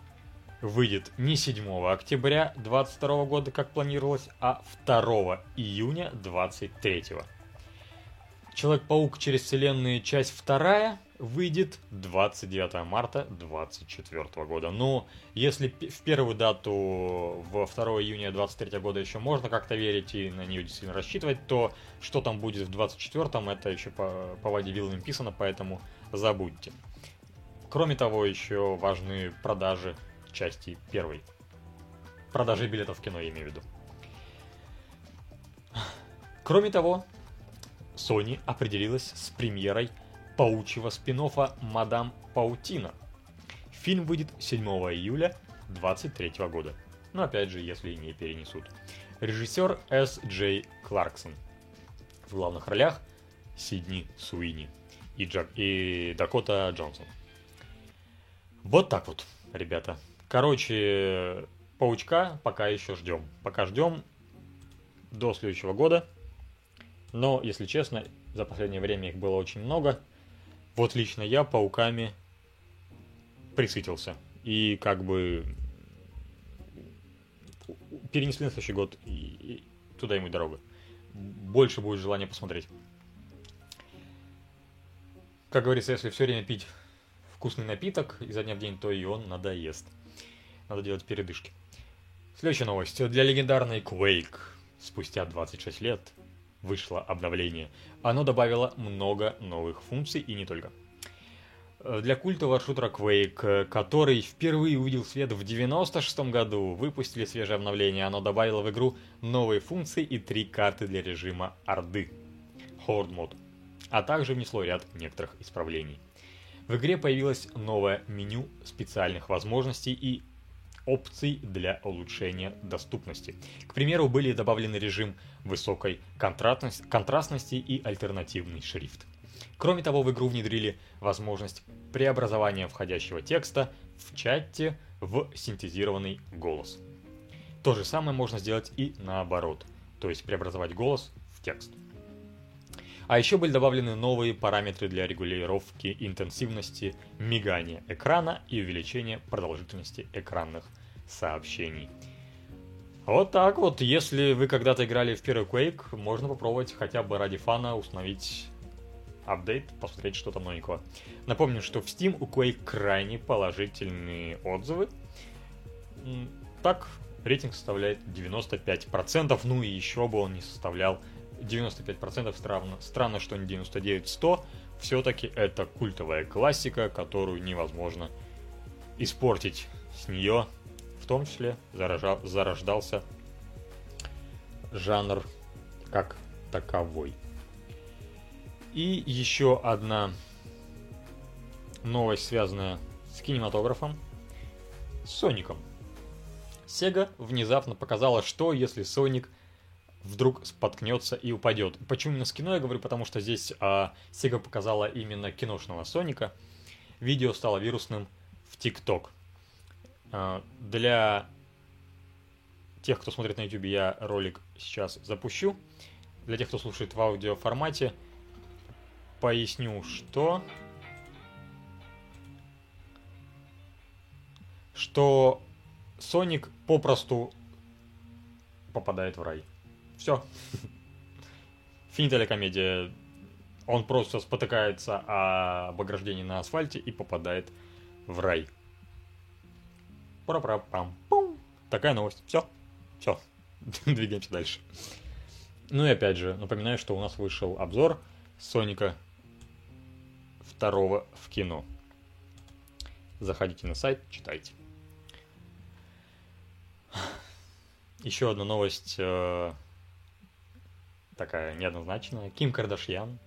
выйдет не 7 октября 2022 года, как планировалось, а 2 июня 2023. Человек-паук через вселенные, часть вторая, выйдет 29 марта 2024 года. Но если в первую дату в 2 июня 2023 года еще можно как-то верить и на нее действительно рассчитывать, то что там будет в 24-м, это еще по, по воде вилами писано, поэтому забудьте. Кроме того, еще важны продажи части первой. Продажи билетов в кино, я имею в виду. Кроме того, Sony определилась с премьерой паучьего спин «Мадам Паутина». Фильм выйдет 7 июля 2023 года. Но опять же, если не перенесут. Режиссер С. Джей Кларксон. В главных ролях Сидни Суини и, Джак, и Дакота Джонсон. Вот так вот, ребята. Короче, паучка пока еще ждем. Пока ждем до следующего года. Но, если честно, за последнее время их было очень много. Вот лично я пауками присытился. И как бы перенесли на следующий год, и, и туда ему дорога. Больше будет желания посмотреть. Как говорится, если все время пить вкусный напиток изо дня в день, то и он надоест. Надо делать передышки. Следующая новость. Для легендарной Quake спустя 26 лет вышло обновление. Оно добавило много новых функций и не только. Для культового шутера Quake, который впервые увидел свет в 96 году, выпустили свежее обновление. Оно добавило в игру новые функции и три карты для режима Орды. Horde мод. А также внесло ряд некоторых исправлений. В игре появилось новое меню специальных возможностей и опций для улучшения доступности. К примеру, были добавлены режим высокой контрастности и альтернативный шрифт. Кроме того, в игру внедрили возможность преобразования входящего текста в чате в синтезированный голос. То же самое можно сделать и наоборот, то есть преобразовать голос в текст. А еще были добавлены новые параметры для регулировки интенсивности мигания экрана и увеличения продолжительности экранных сообщений. Вот так вот, если вы когда-то играли в первый Quake, можно попробовать хотя бы ради фана установить апдейт, посмотреть что там новенького. Напомню, что в Steam у Quake крайне положительные отзывы. Так, рейтинг составляет 95%, ну и еще бы он не составлял 95% странно, странно, что не 99-100. Все-таки это культовая классика, которую невозможно испортить. С нее в том числе заражал, зарождался жанр как таковой. И еще одна новость, связанная с кинематографом, с Соником. Sega внезапно показала, что если Соник вдруг споткнется и упадет. Почему именно с кино я говорю? Потому что здесь а, Sega показала именно киношного Соника. Видео стало вирусным в TikTok. А, для тех, кто смотрит на YouTube, я ролик сейчас запущу. Для тех, кто слушает в аудио формате, поясню, что... Что Соник попросту попадает в рай. Все. Финиталя комедия. Он просто спотыкается об ограждении на асфальте и попадает в рай. пра пам пум Такая новость. Все. Все. Двигаемся дальше. Ну и опять же, напоминаю, что у нас вышел обзор Соника второго в кино. Заходите на сайт, читайте. Еще одна новость э, такая неоднозначная. Ким Кардашьян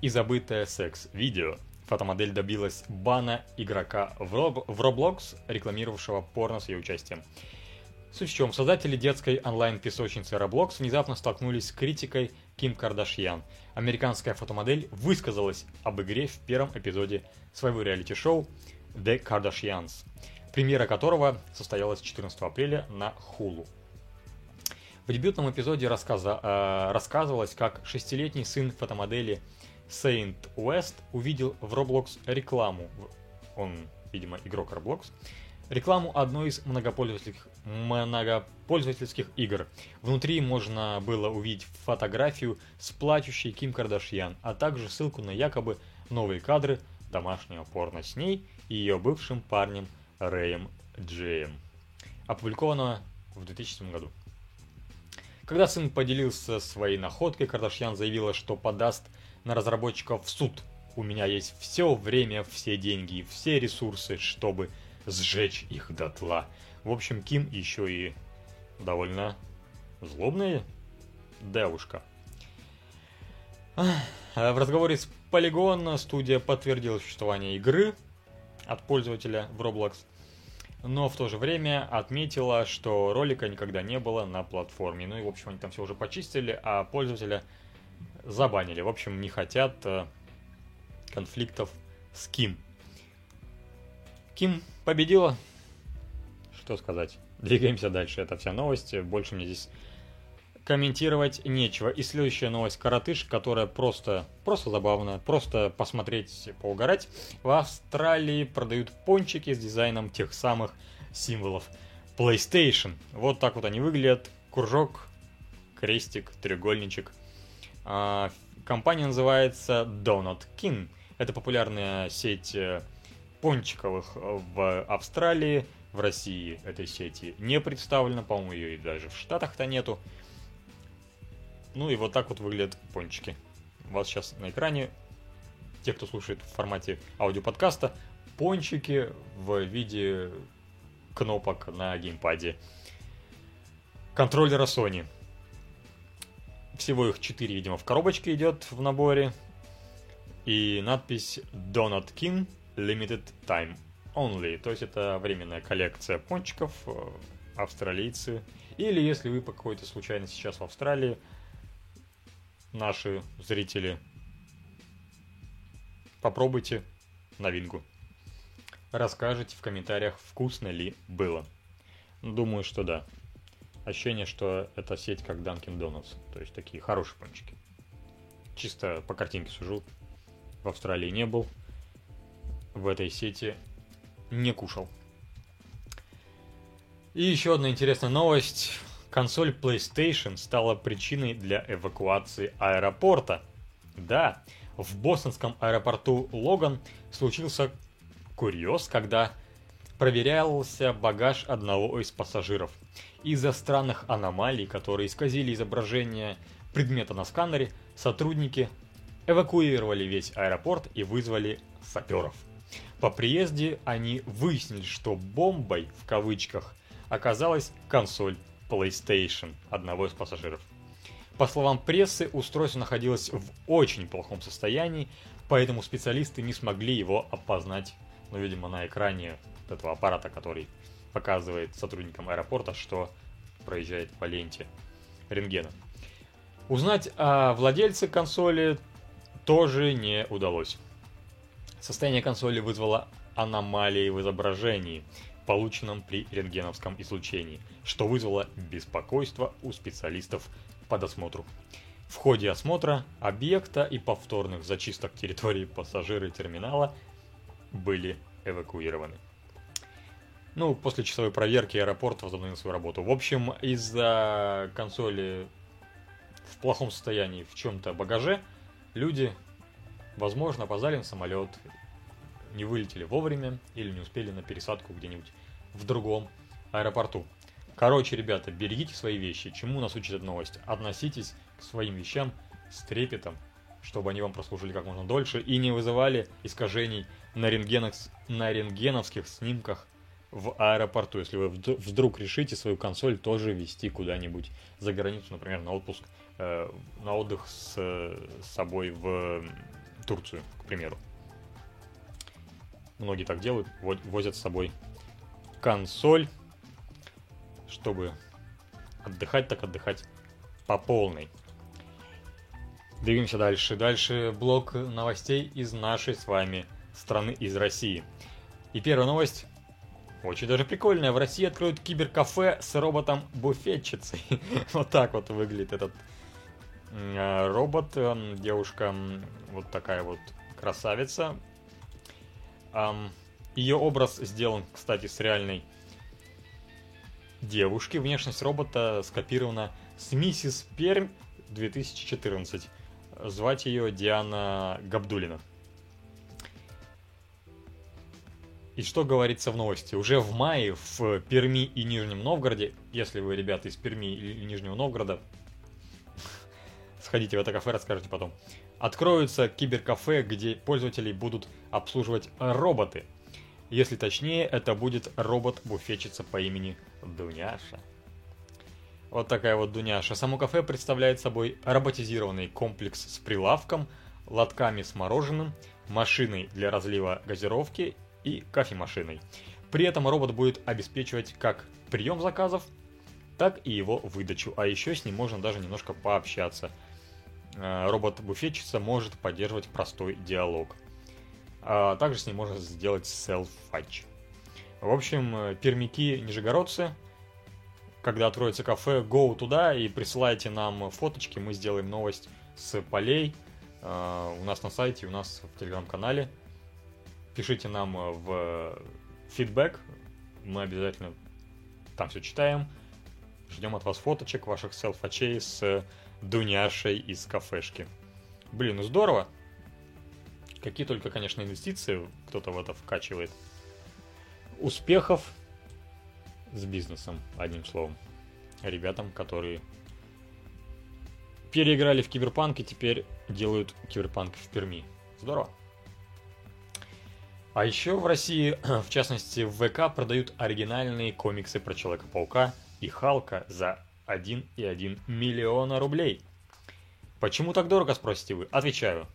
и забытое секс-видео. Фотомодель добилась бана игрока в Roblox, рекламировавшего порно с ее участием. Суть в чем, создатели детской онлайн-песочницы Roblox внезапно столкнулись с критикой Ким Кардашьян. Американская фотомодель высказалась об игре в первом эпизоде своего реалити-шоу The Kardashians, премьера которого состоялась 14 апреля на Hulu. В дебютном эпизоде рассказа, э, рассказывалось, как шестилетний сын фотомодели Saint West увидел в Roblox рекламу. Он, видимо, игрок Roblox. Рекламу одной из многопользовательских, многопользовательских игр. Внутри можно было увидеть фотографию с плачущей Ким Кардашьян, а также ссылку на якобы новые кадры домашнего порно с ней и ее бывшим парнем Рэем Джеем. Опубликовано в 2007 году. Когда сын поделился своей находкой, Кардашьян заявила, что подаст на разработчиков в суд. У меня есть все время, все деньги, все ресурсы, чтобы сжечь их дотла. В общем, Ким еще и довольно злобная девушка. В разговоре с Polygon студия подтвердила существование игры от пользователя в Roblox – но в то же время отметила, что ролика никогда не было на платформе. Ну и, в общем, они там все уже почистили, а пользователя забанили. В общем, не хотят э, конфликтов с Ким. Ким победила. Что сказать? Двигаемся дальше. Это вся новость. Больше мне здесь комментировать нечего. И следующая новость коротыш, которая просто, просто забавная, просто посмотреть, поугарать. В Австралии продают пончики с дизайном тех самых символов PlayStation. Вот так вот они выглядят. Кружок, крестик, треугольничек. А, компания называется Donut King. Это популярная сеть э, пончиковых в Австралии. В России этой сети не представлена, по-моему, ее и даже в Штатах-то нету. Ну и вот так вот выглядят пончики. У вас сейчас на экране, те, кто слушает в формате аудиоподкаста, пончики в виде кнопок на геймпаде контроллера Sony. Всего их 4, видимо, в коробочке идет в наборе. И надпись Donut King Limited Time Only. То есть это временная коллекция пончиков, э, австралийцы. Или если вы по какой-то случайности сейчас в Австралии, наши зрители, попробуйте новинку. Расскажите в комментариях, вкусно ли было. Думаю, что да. Ощущение, что это сеть как Dunkin' Donuts. То есть такие хорошие пончики. Чисто по картинке сужу. В Австралии не был. В этой сети не кушал. И еще одна интересная новость. Консоль PlayStation стала причиной для эвакуации аэропорта. Да, в бостонском аэропорту Логан случился курьез, когда проверялся багаж одного из пассажиров. Из-за странных аномалий, которые исказили изображение предмета на сканере, сотрудники эвакуировали весь аэропорт и вызвали саперов. По приезде они выяснили, что бомбой, в кавычках, оказалась консоль PlayStation одного из пассажиров. По словам прессы, устройство находилось в очень плохом состоянии, поэтому специалисты не смогли его опознать, ну, видимо, на экране этого аппарата, который показывает сотрудникам аэропорта, что проезжает по ленте рентгена. Узнать о владельце консоли тоже не удалось. Состояние консоли вызвало аномалии в изображении. Полученном при рентгеновском излучении, что вызвало беспокойство у специалистов по досмотру. В ходе осмотра объекта и повторных зачисток территории пассажиры терминала были эвакуированы. Ну, после часовой проверки аэропорт возобновил свою работу. В общем, из-за консоли в плохом состоянии в чем-то багаже, люди, возможно, опоздали на самолет, не вылетели вовремя или не успели на пересадку где-нибудь в другом аэропорту. Короче, ребята, берегите свои вещи. Чему нас учит эта новость? Относитесь к своим вещам с трепетом, чтобы они вам прослужили как можно дольше и не вызывали искажений на, рентгенов... на рентгеновских снимках в аэропорту, если вы вдруг решите свою консоль тоже вести куда-нибудь за границу, например, на отпуск, э, на отдых с, с собой в Турцию, к примеру. Многие так делают, возят с собой консоль, чтобы отдыхать, так отдыхать по полной. Двигаемся дальше. Дальше блок новостей из нашей с вами страны, из России. И первая новость очень даже прикольная. В России откроют киберкафе с роботом-буфетчицей. вот так вот выглядит этот э, робот. Девушка вот такая вот красавица. Ее образ сделан, кстати, с реальной девушки. Внешность робота скопирована с миссис Пермь 2014. Звать ее Диана Габдулина. И что говорится в новости? Уже в мае в Перми и Нижнем Новгороде, если вы, ребята, из Перми или Нижнего Новгорода, сходите в это кафе, расскажите потом. Откроются киберкафе, где пользователей будут обслуживать роботы. Если точнее, это будет робот-буфетчица по имени Дуняша. Вот такая вот Дуняша. Само кафе представляет собой роботизированный комплекс с прилавком, лотками с мороженым, машиной для разлива газировки и кофемашиной. При этом робот будет обеспечивать как прием заказов, так и его выдачу, а еще с ним можно даже немножко пообщаться. Э, робот-буфетчица может поддерживать простой диалог. А также с ним можно сделать self-fudge. В общем, э, пермяки, нижегородцы, когда откроется кафе, go туда и присылайте нам фоточки, мы сделаем новость с полей э, у нас на сайте, у нас в телеграм-канале пишите нам в фидбэк, мы обязательно там все читаем. Ждем от вас фоточек ваших селфачей с Дуняшей из кафешки. Блин, ну здорово. Какие только, конечно, инвестиции кто-то в это вкачивает. Успехов с бизнесом, одним словом. Ребятам, которые переиграли в киберпанк и теперь делают киберпанк в Перми. Здорово. А еще в России, в частности в ВК, продают оригинальные комиксы про Человека-паука и Халка за 1,1 миллиона рублей. Почему так дорого, спросите вы? Отвечаю.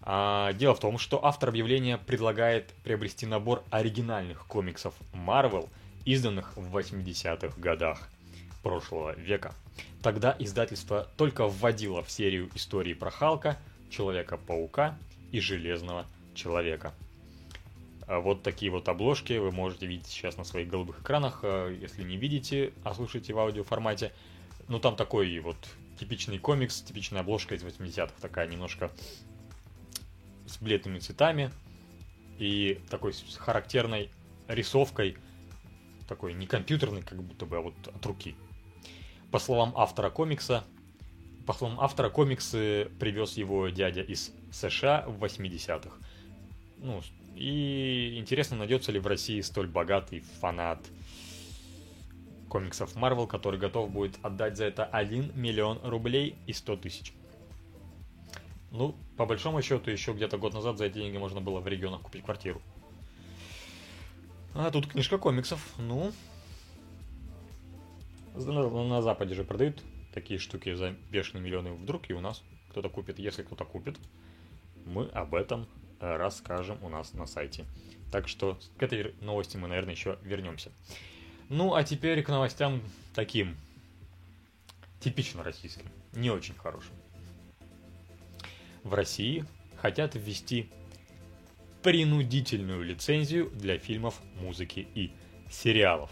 А, дело в том, что автор объявления предлагает приобрести набор оригинальных комиксов Marvel, изданных в 80-х годах прошлого века. Тогда издательство только вводило в серию истории про Халка, Человека-паука и Железного Человека – вот такие вот обложки вы можете видеть сейчас на своих голубых экранах. А если не видите, а слушаете в аудиоформате, ну там такой вот типичный комикс, типичная обложка из 80-х, такая немножко с бледными цветами и такой с характерной рисовкой, такой не компьютерной, как будто бы, а вот от руки. По словам автора комикса, по словам автора комиксы привез его дядя из США в 80-х. Ну, и интересно, найдется ли в России столь богатый фанат комиксов Marvel, который готов будет отдать за это 1 миллион рублей и 100 тысяч. Ну, по большому счету, еще где-то год назад за эти деньги можно было в регионах купить квартиру. А тут книжка комиксов. Ну, на Западе же продают такие штуки за бешеные миллионы. Вдруг и у нас кто-то купит. Если кто-то купит, мы об этом расскажем у нас на сайте. Так что к этой новости мы, наверное, еще вернемся. Ну, а теперь к новостям таким типично российским, не очень хорошим. В России хотят ввести принудительную лицензию для фильмов, музыки и сериалов.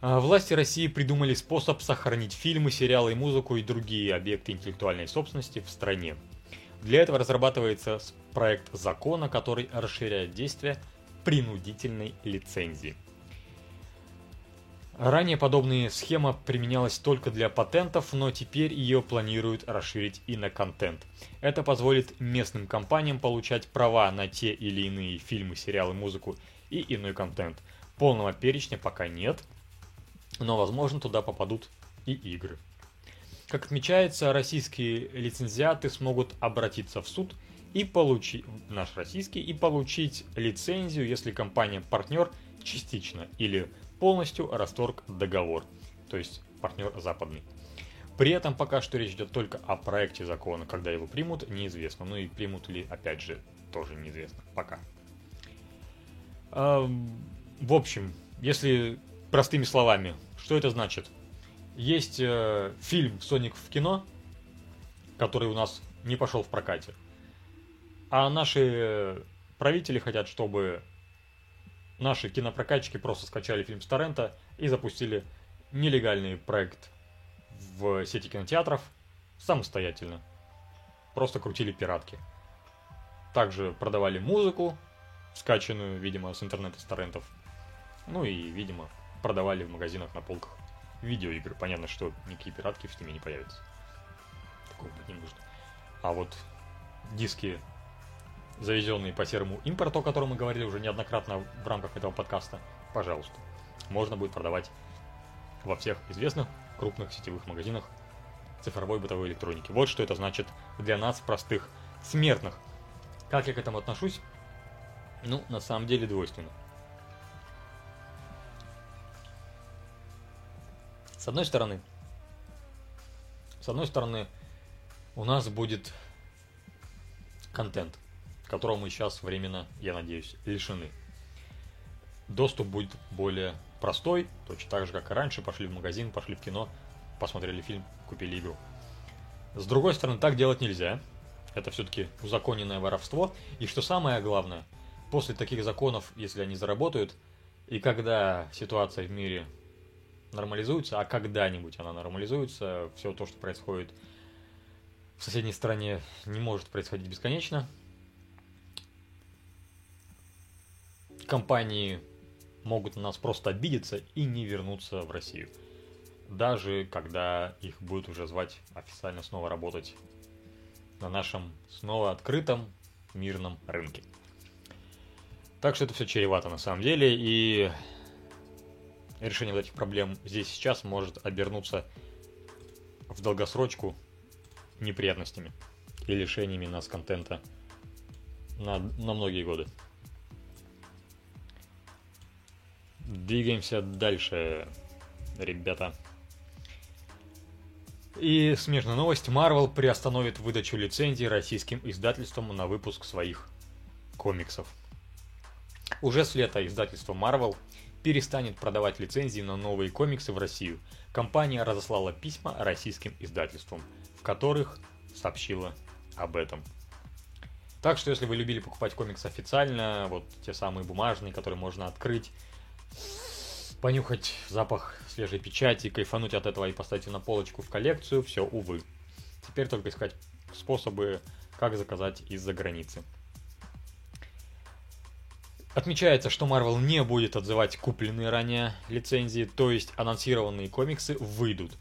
А, власти России придумали способ сохранить фильмы, сериалы и музыку и другие объекты интеллектуальной собственности в стране. Для этого разрабатывается проект закона, который расширяет действие принудительной лицензии. Ранее подобная схема применялась только для патентов, но теперь ее планируют расширить и на контент. Это позволит местным компаниям получать права на те или иные фильмы, сериалы, музыку и иной контент. Полного перечня пока нет, но возможно туда попадут и игры. Как отмечается, российские лицензиаты смогут обратиться в суд и получить наш российский и получить лицензию, если компания-партнер частично или полностью расторг договор, то есть партнер западный. При этом пока что речь идет только о проекте закона, когда его примут, неизвестно. Ну и примут ли, опять же, тоже неизвестно. Пока. В общем, если простыми словами, что это значит? Есть э, фильм «Соник в кино», который у нас не пошел в прокате. А наши правители хотят, чтобы наши кинопрокатчики просто скачали фильм с торрента и запустили нелегальный проект в сети кинотеатров самостоятельно. Просто крутили пиратки. Также продавали музыку, скачанную, видимо, с интернета, с торрентов. Ну и, видимо, продавали в магазинах на полках видеоигры. Понятно, что никакие пиратки в стиме не появятся. Такого быть не нужно. А вот диски завезенные по серому импорту, о котором мы говорили уже неоднократно в рамках этого подкаста, пожалуйста, можно будет продавать во всех известных крупных сетевых магазинах цифровой бытовой электроники. Вот что это значит для нас, простых смертных. Как я к этому отношусь? Ну, на самом деле двойственно. С одной стороны, с одной стороны, у нас будет контент которого мы сейчас временно, я надеюсь, лишены. Доступ будет более простой, точно так же, как и раньше, пошли в магазин, пошли в кино, посмотрели фильм, купили игру. С другой стороны, так делать нельзя. Это все-таки узаконенное воровство. И что самое главное, после таких законов, если они заработают, и когда ситуация в мире нормализуется, а когда-нибудь она нормализуется, все то, что происходит в соседней стране, не может происходить бесконечно, компании могут на нас просто обидеться и не вернуться в Россию. Даже когда их будут уже звать официально снова работать на нашем снова открытом мирном рынке. Так что это все чревато на самом деле, и решение вот этих проблем здесь сейчас может обернуться в долгосрочку неприятностями и лишениями нас контента на, на многие годы. Двигаемся дальше, ребята. И смежная новость. Marvel приостановит выдачу лицензий российским издательствам на выпуск своих комиксов. Уже с лета издательство Marvel перестанет продавать лицензии на новые комиксы в Россию. Компания разослала письма российским издательствам, в которых сообщила об этом. Так что, если вы любили покупать комиксы официально, вот те самые бумажные, которые можно открыть, понюхать запах свежей печати, кайфануть от этого и поставить на полочку в коллекцию, все, увы. Теперь только искать способы, как заказать из-за границы. Отмечается, что Marvel не будет отзывать купленные ранее лицензии, то есть анонсированные комиксы выйдут.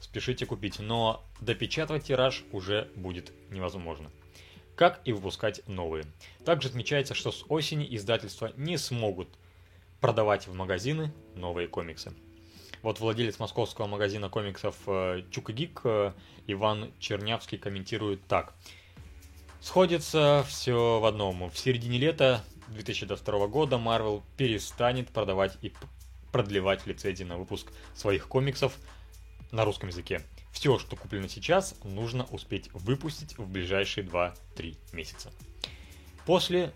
Спешите купить, но допечатывать тираж уже будет невозможно. Как и выпускать новые. Также отмечается, что с осени издательства не смогут продавать в магазины новые комиксы. Вот владелец московского магазина комиксов э, Чука Гик э, Иван Чернявский комментирует так. Сходится все в одном. В середине лета 2022 года Marvel перестанет продавать и продлевать лицензии на выпуск своих комиксов на русском языке. Все, что куплено сейчас, нужно успеть выпустить в ближайшие 2-3 месяца. После,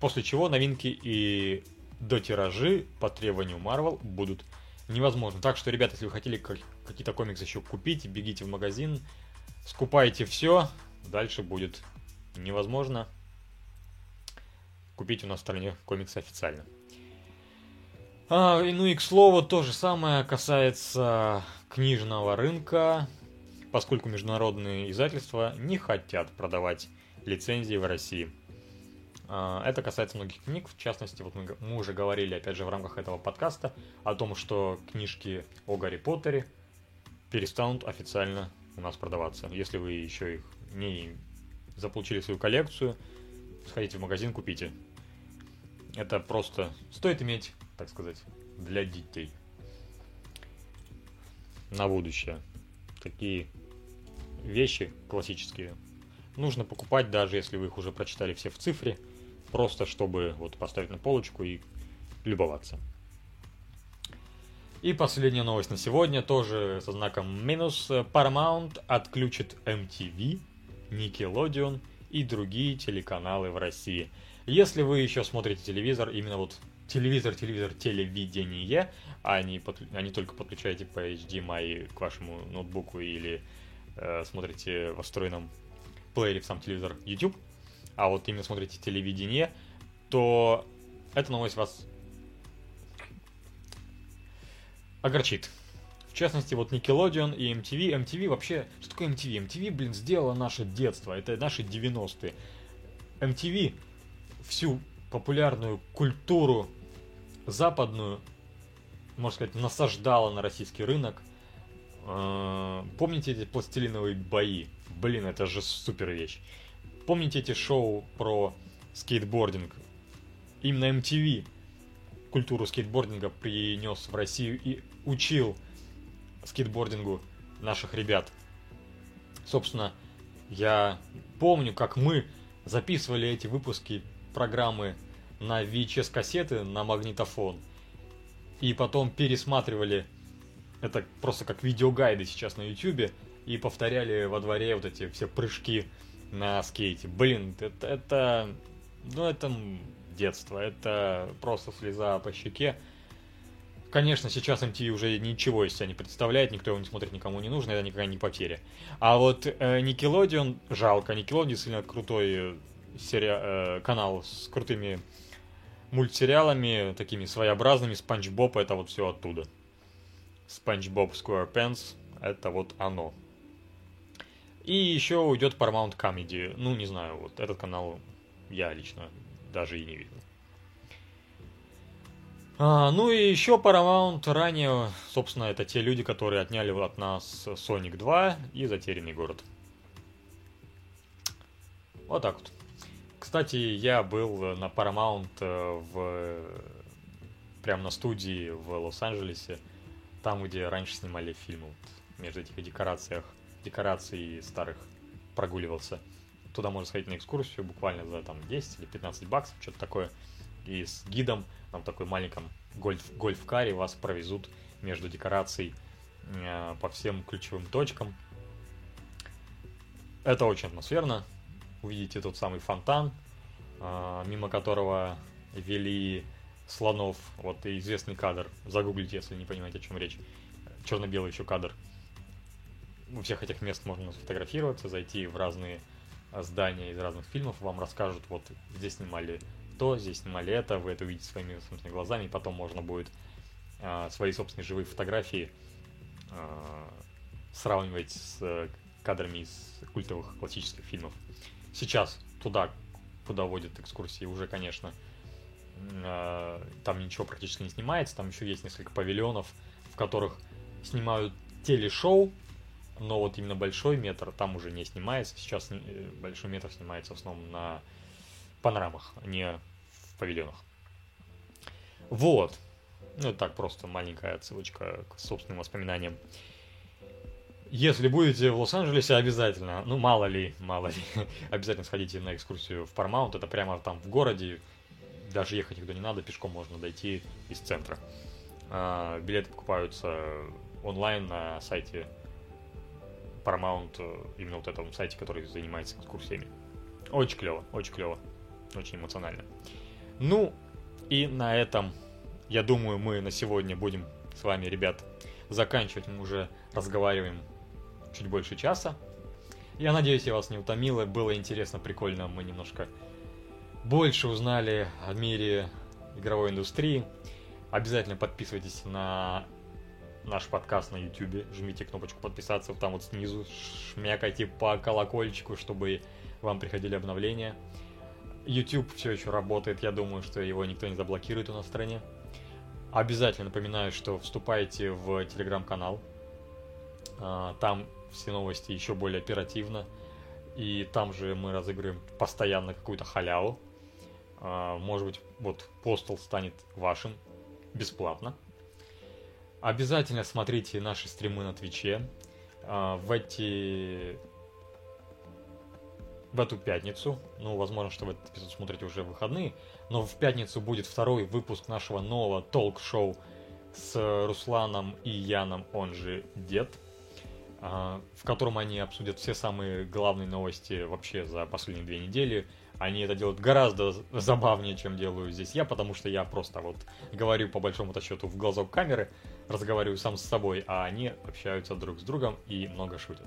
после чего новинки и до тиражи по требованию Marvel будут невозможны. Так что, ребята, если вы хотели какие-то комиксы еще купить, бегите в магазин, скупайте все, дальше будет невозможно купить у нас в стране комиксы официально. А, ну и к слову, то же самое касается книжного рынка, поскольку международные издательства не хотят продавать лицензии в России. А, это касается многих книг, в частности, вот мы, мы уже говорили, опять же, в рамках этого подкаста о том, что книжки о Гарри Поттере перестанут официально у нас продаваться. Если вы еще их не заполучили свою коллекцию, сходите в магазин, купите. Это просто стоит иметь, так сказать, для детей. На будущее. Такие вещи классические нужно покупать, даже если вы их уже прочитали все в цифре, просто чтобы вот поставить на полочку и любоваться. И последняя новость на сегодня, тоже со знаком минус. Paramount отключит MTV, Nickelodeon и другие телеканалы в России. Если вы еще смотрите телевизор, именно вот телевизор, телевизор, телевидение, а не, под, а не только подключаете по HDMI к вашему ноутбуку или э, смотрите в встроенном плеере в сам телевизор YouTube, а вот именно смотрите телевидение, то эта новость вас огорчит. В частности, вот Nickelodeon и MTV. MTV вообще... Что такое MTV? MTV, блин, сделала наше детство. Это наши 90-е. MTV всю популярную культуру западную, можно сказать, насаждала на российский рынок. Э, помните эти пластилиновые бои? Блин, это же супер вещь. Помните эти шоу про скейтбординг? Именно MTV культуру скейтбординга принес в Россию и учил скейтбордингу наших ребят. Собственно, я помню, как мы записывали эти выпуски программы на VHS-кассеты, на магнитофон, и потом пересматривали это просто как видеогайды сейчас на YouTube, и повторяли во дворе вот эти все прыжки на скейте. Блин, это, это ну это детство, это просто слеза по щеке. Конечно, сейчас MTV уже ничего из себя не представляет, никто его не смотрит, никому не нужно, это никакая не потеря. А вот э, Nickelodeon, жалко, Nickelodeon действительно крутой э, сери- э, канал с крутыми мультсериалами, такими своеобразными, Спанч Боб это вот все оттуда. Спанч Боб SquarePants это вот оно. И еще уйдет Paramount Comedy. Ну, не знаю, вот этот канал я лично даже и не видел. А, ну и еще Paramount ранее, собственно, это те люди, которые отняли от нас Sonic 2 и Затерянный город. Вот так вот. Кстати, я был на Paramount э, в прямо на студии в Лос-Анджелесе, там, где раньше снимали фильмы, вот, между этих декорациях декораций старых прогуливался. Туда можно сходить на экскурсию буквально за там 10 или 15 баксов, что-то такое. И с гидом на такой маленьком гольф, гольф-каре вас провезут между декораций э, по всем ключевым точкам. Это очень атмосферно. Увидите тот самый фонтан, э, мимо которого вели слонов. Вот и известный кадр. Загуглите, если не понимаете, о чем речь. Черно-белый еще кадр у всех этих мест можно сфотографироваться, зайти в разные а, здания из разных фильмов, вам расскажут, вот здесь снимали то, здесь снимали это, вы это увидите своими собственными глазами, и потом можно будет э, свои собственные живые фотографии э, сравнивать с кадрами из культовых классических фильмов. Сейчас туда, куда водят экскурсии, уже, конечно, э, там ничего практически не снимается, там еще есть несколько павильонов, в которых снимают телешоу, но вот именно большой метр там уже не снимается. Сейчас э, большой метр снимается в основном на панорамах, а не в павильонах. Вот. Ну, так просто маленькая отсылочка к собственным воспоминаниям. Если будете в Лос-Анджелесе, обязательно, ну мало ли, мало ли, обязательно сходите на экскурсию в Paramount, это прямо там в городе, даже ехать никуда не надо, пешком можно дойти из центра. А, билеты покупаются онлайн на сайте Paramount, э, именно вот этом сайте, который занимается экскурсиями. Очень клево, очень клево, очень эмоционально. Ну, и на этом, я думаю, мы на сегодня будем с вами, ребят, заканчивать. Мы уже разговариваем чуть больше часа. Я надеюсь, я вас не утомила. Было интересно, прикольно. Мы немножко больше узнали о мире игровой индустрии. Обязательно подписывайтесь на наш подкаст на YouTube, жмите кнопочку подписаться там вот снизу, шмякайте по колокольчику, чтобы вам приходили обновления. YouTube все еще работает, я думаю, что его никто не заблокирует у нас в стране. Обязательно напоминаю, что вступайте в телеграм-канал. А, там все новости еще более оперативно. И там же мы разыгрываем постоянно какую-то халяву. А, может быть, вот постол станет вашим бесплатно. Обязательно смотрите наши стримы на Твиче. А, в эти в эту пятницу, ну, возможно, что вы этот эпизод смотрите уже в выходные, но в пятницу будет второй выпуск нашего нового толк-шоу с Русланом и Яном, он же Дед, а, в котором они обсудят все самые главные новости вообще за последние две недели. Они это делают гораздо забавнее, чем делаю здесь я, потому что я просто вот говорю по большому-то счету в глазок камеры, разговариваю сам с собой, а они общаются друг с другом и много шутят.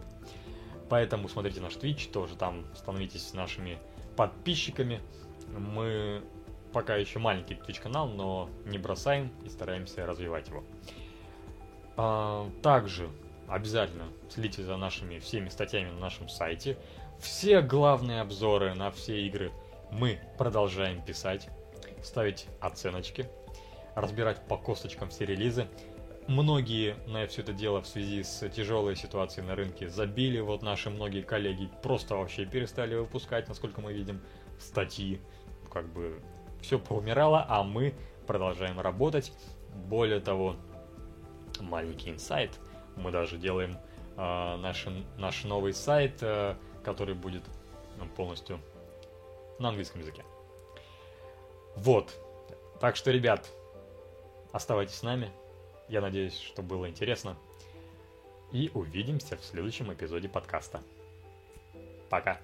Поэтому смотрите наш Twitch, тоже там становитесь нашими подписчиками. Мы пока еще маленький Twitch канал, но не бросаем и стараемся развивать его. А, также обязательно следите за нашими всеми статьями на нашем сайте. Все главные обзоры на все игры мы продолжаем писать, ставить оценочки, разбирать по косточкам все релизы. Многие на все это дело в связи с тяжелой ситуацией на рынке забили. Вот наши многие коллеги просто вообще перестали выпускать, насколько мы видим, статьи. Как бы все поумирало, а мы продолжаем работать. Более того, маленький инсайт. Мы даже делаем э, наш, наш новый сайт, э, который будет полностью на английском языке. Вот. Так что, ребят, оставайтесь с нами. Я надеюсь, что было интересно. И увидимся в следующем эпизоде подкаста. Пока.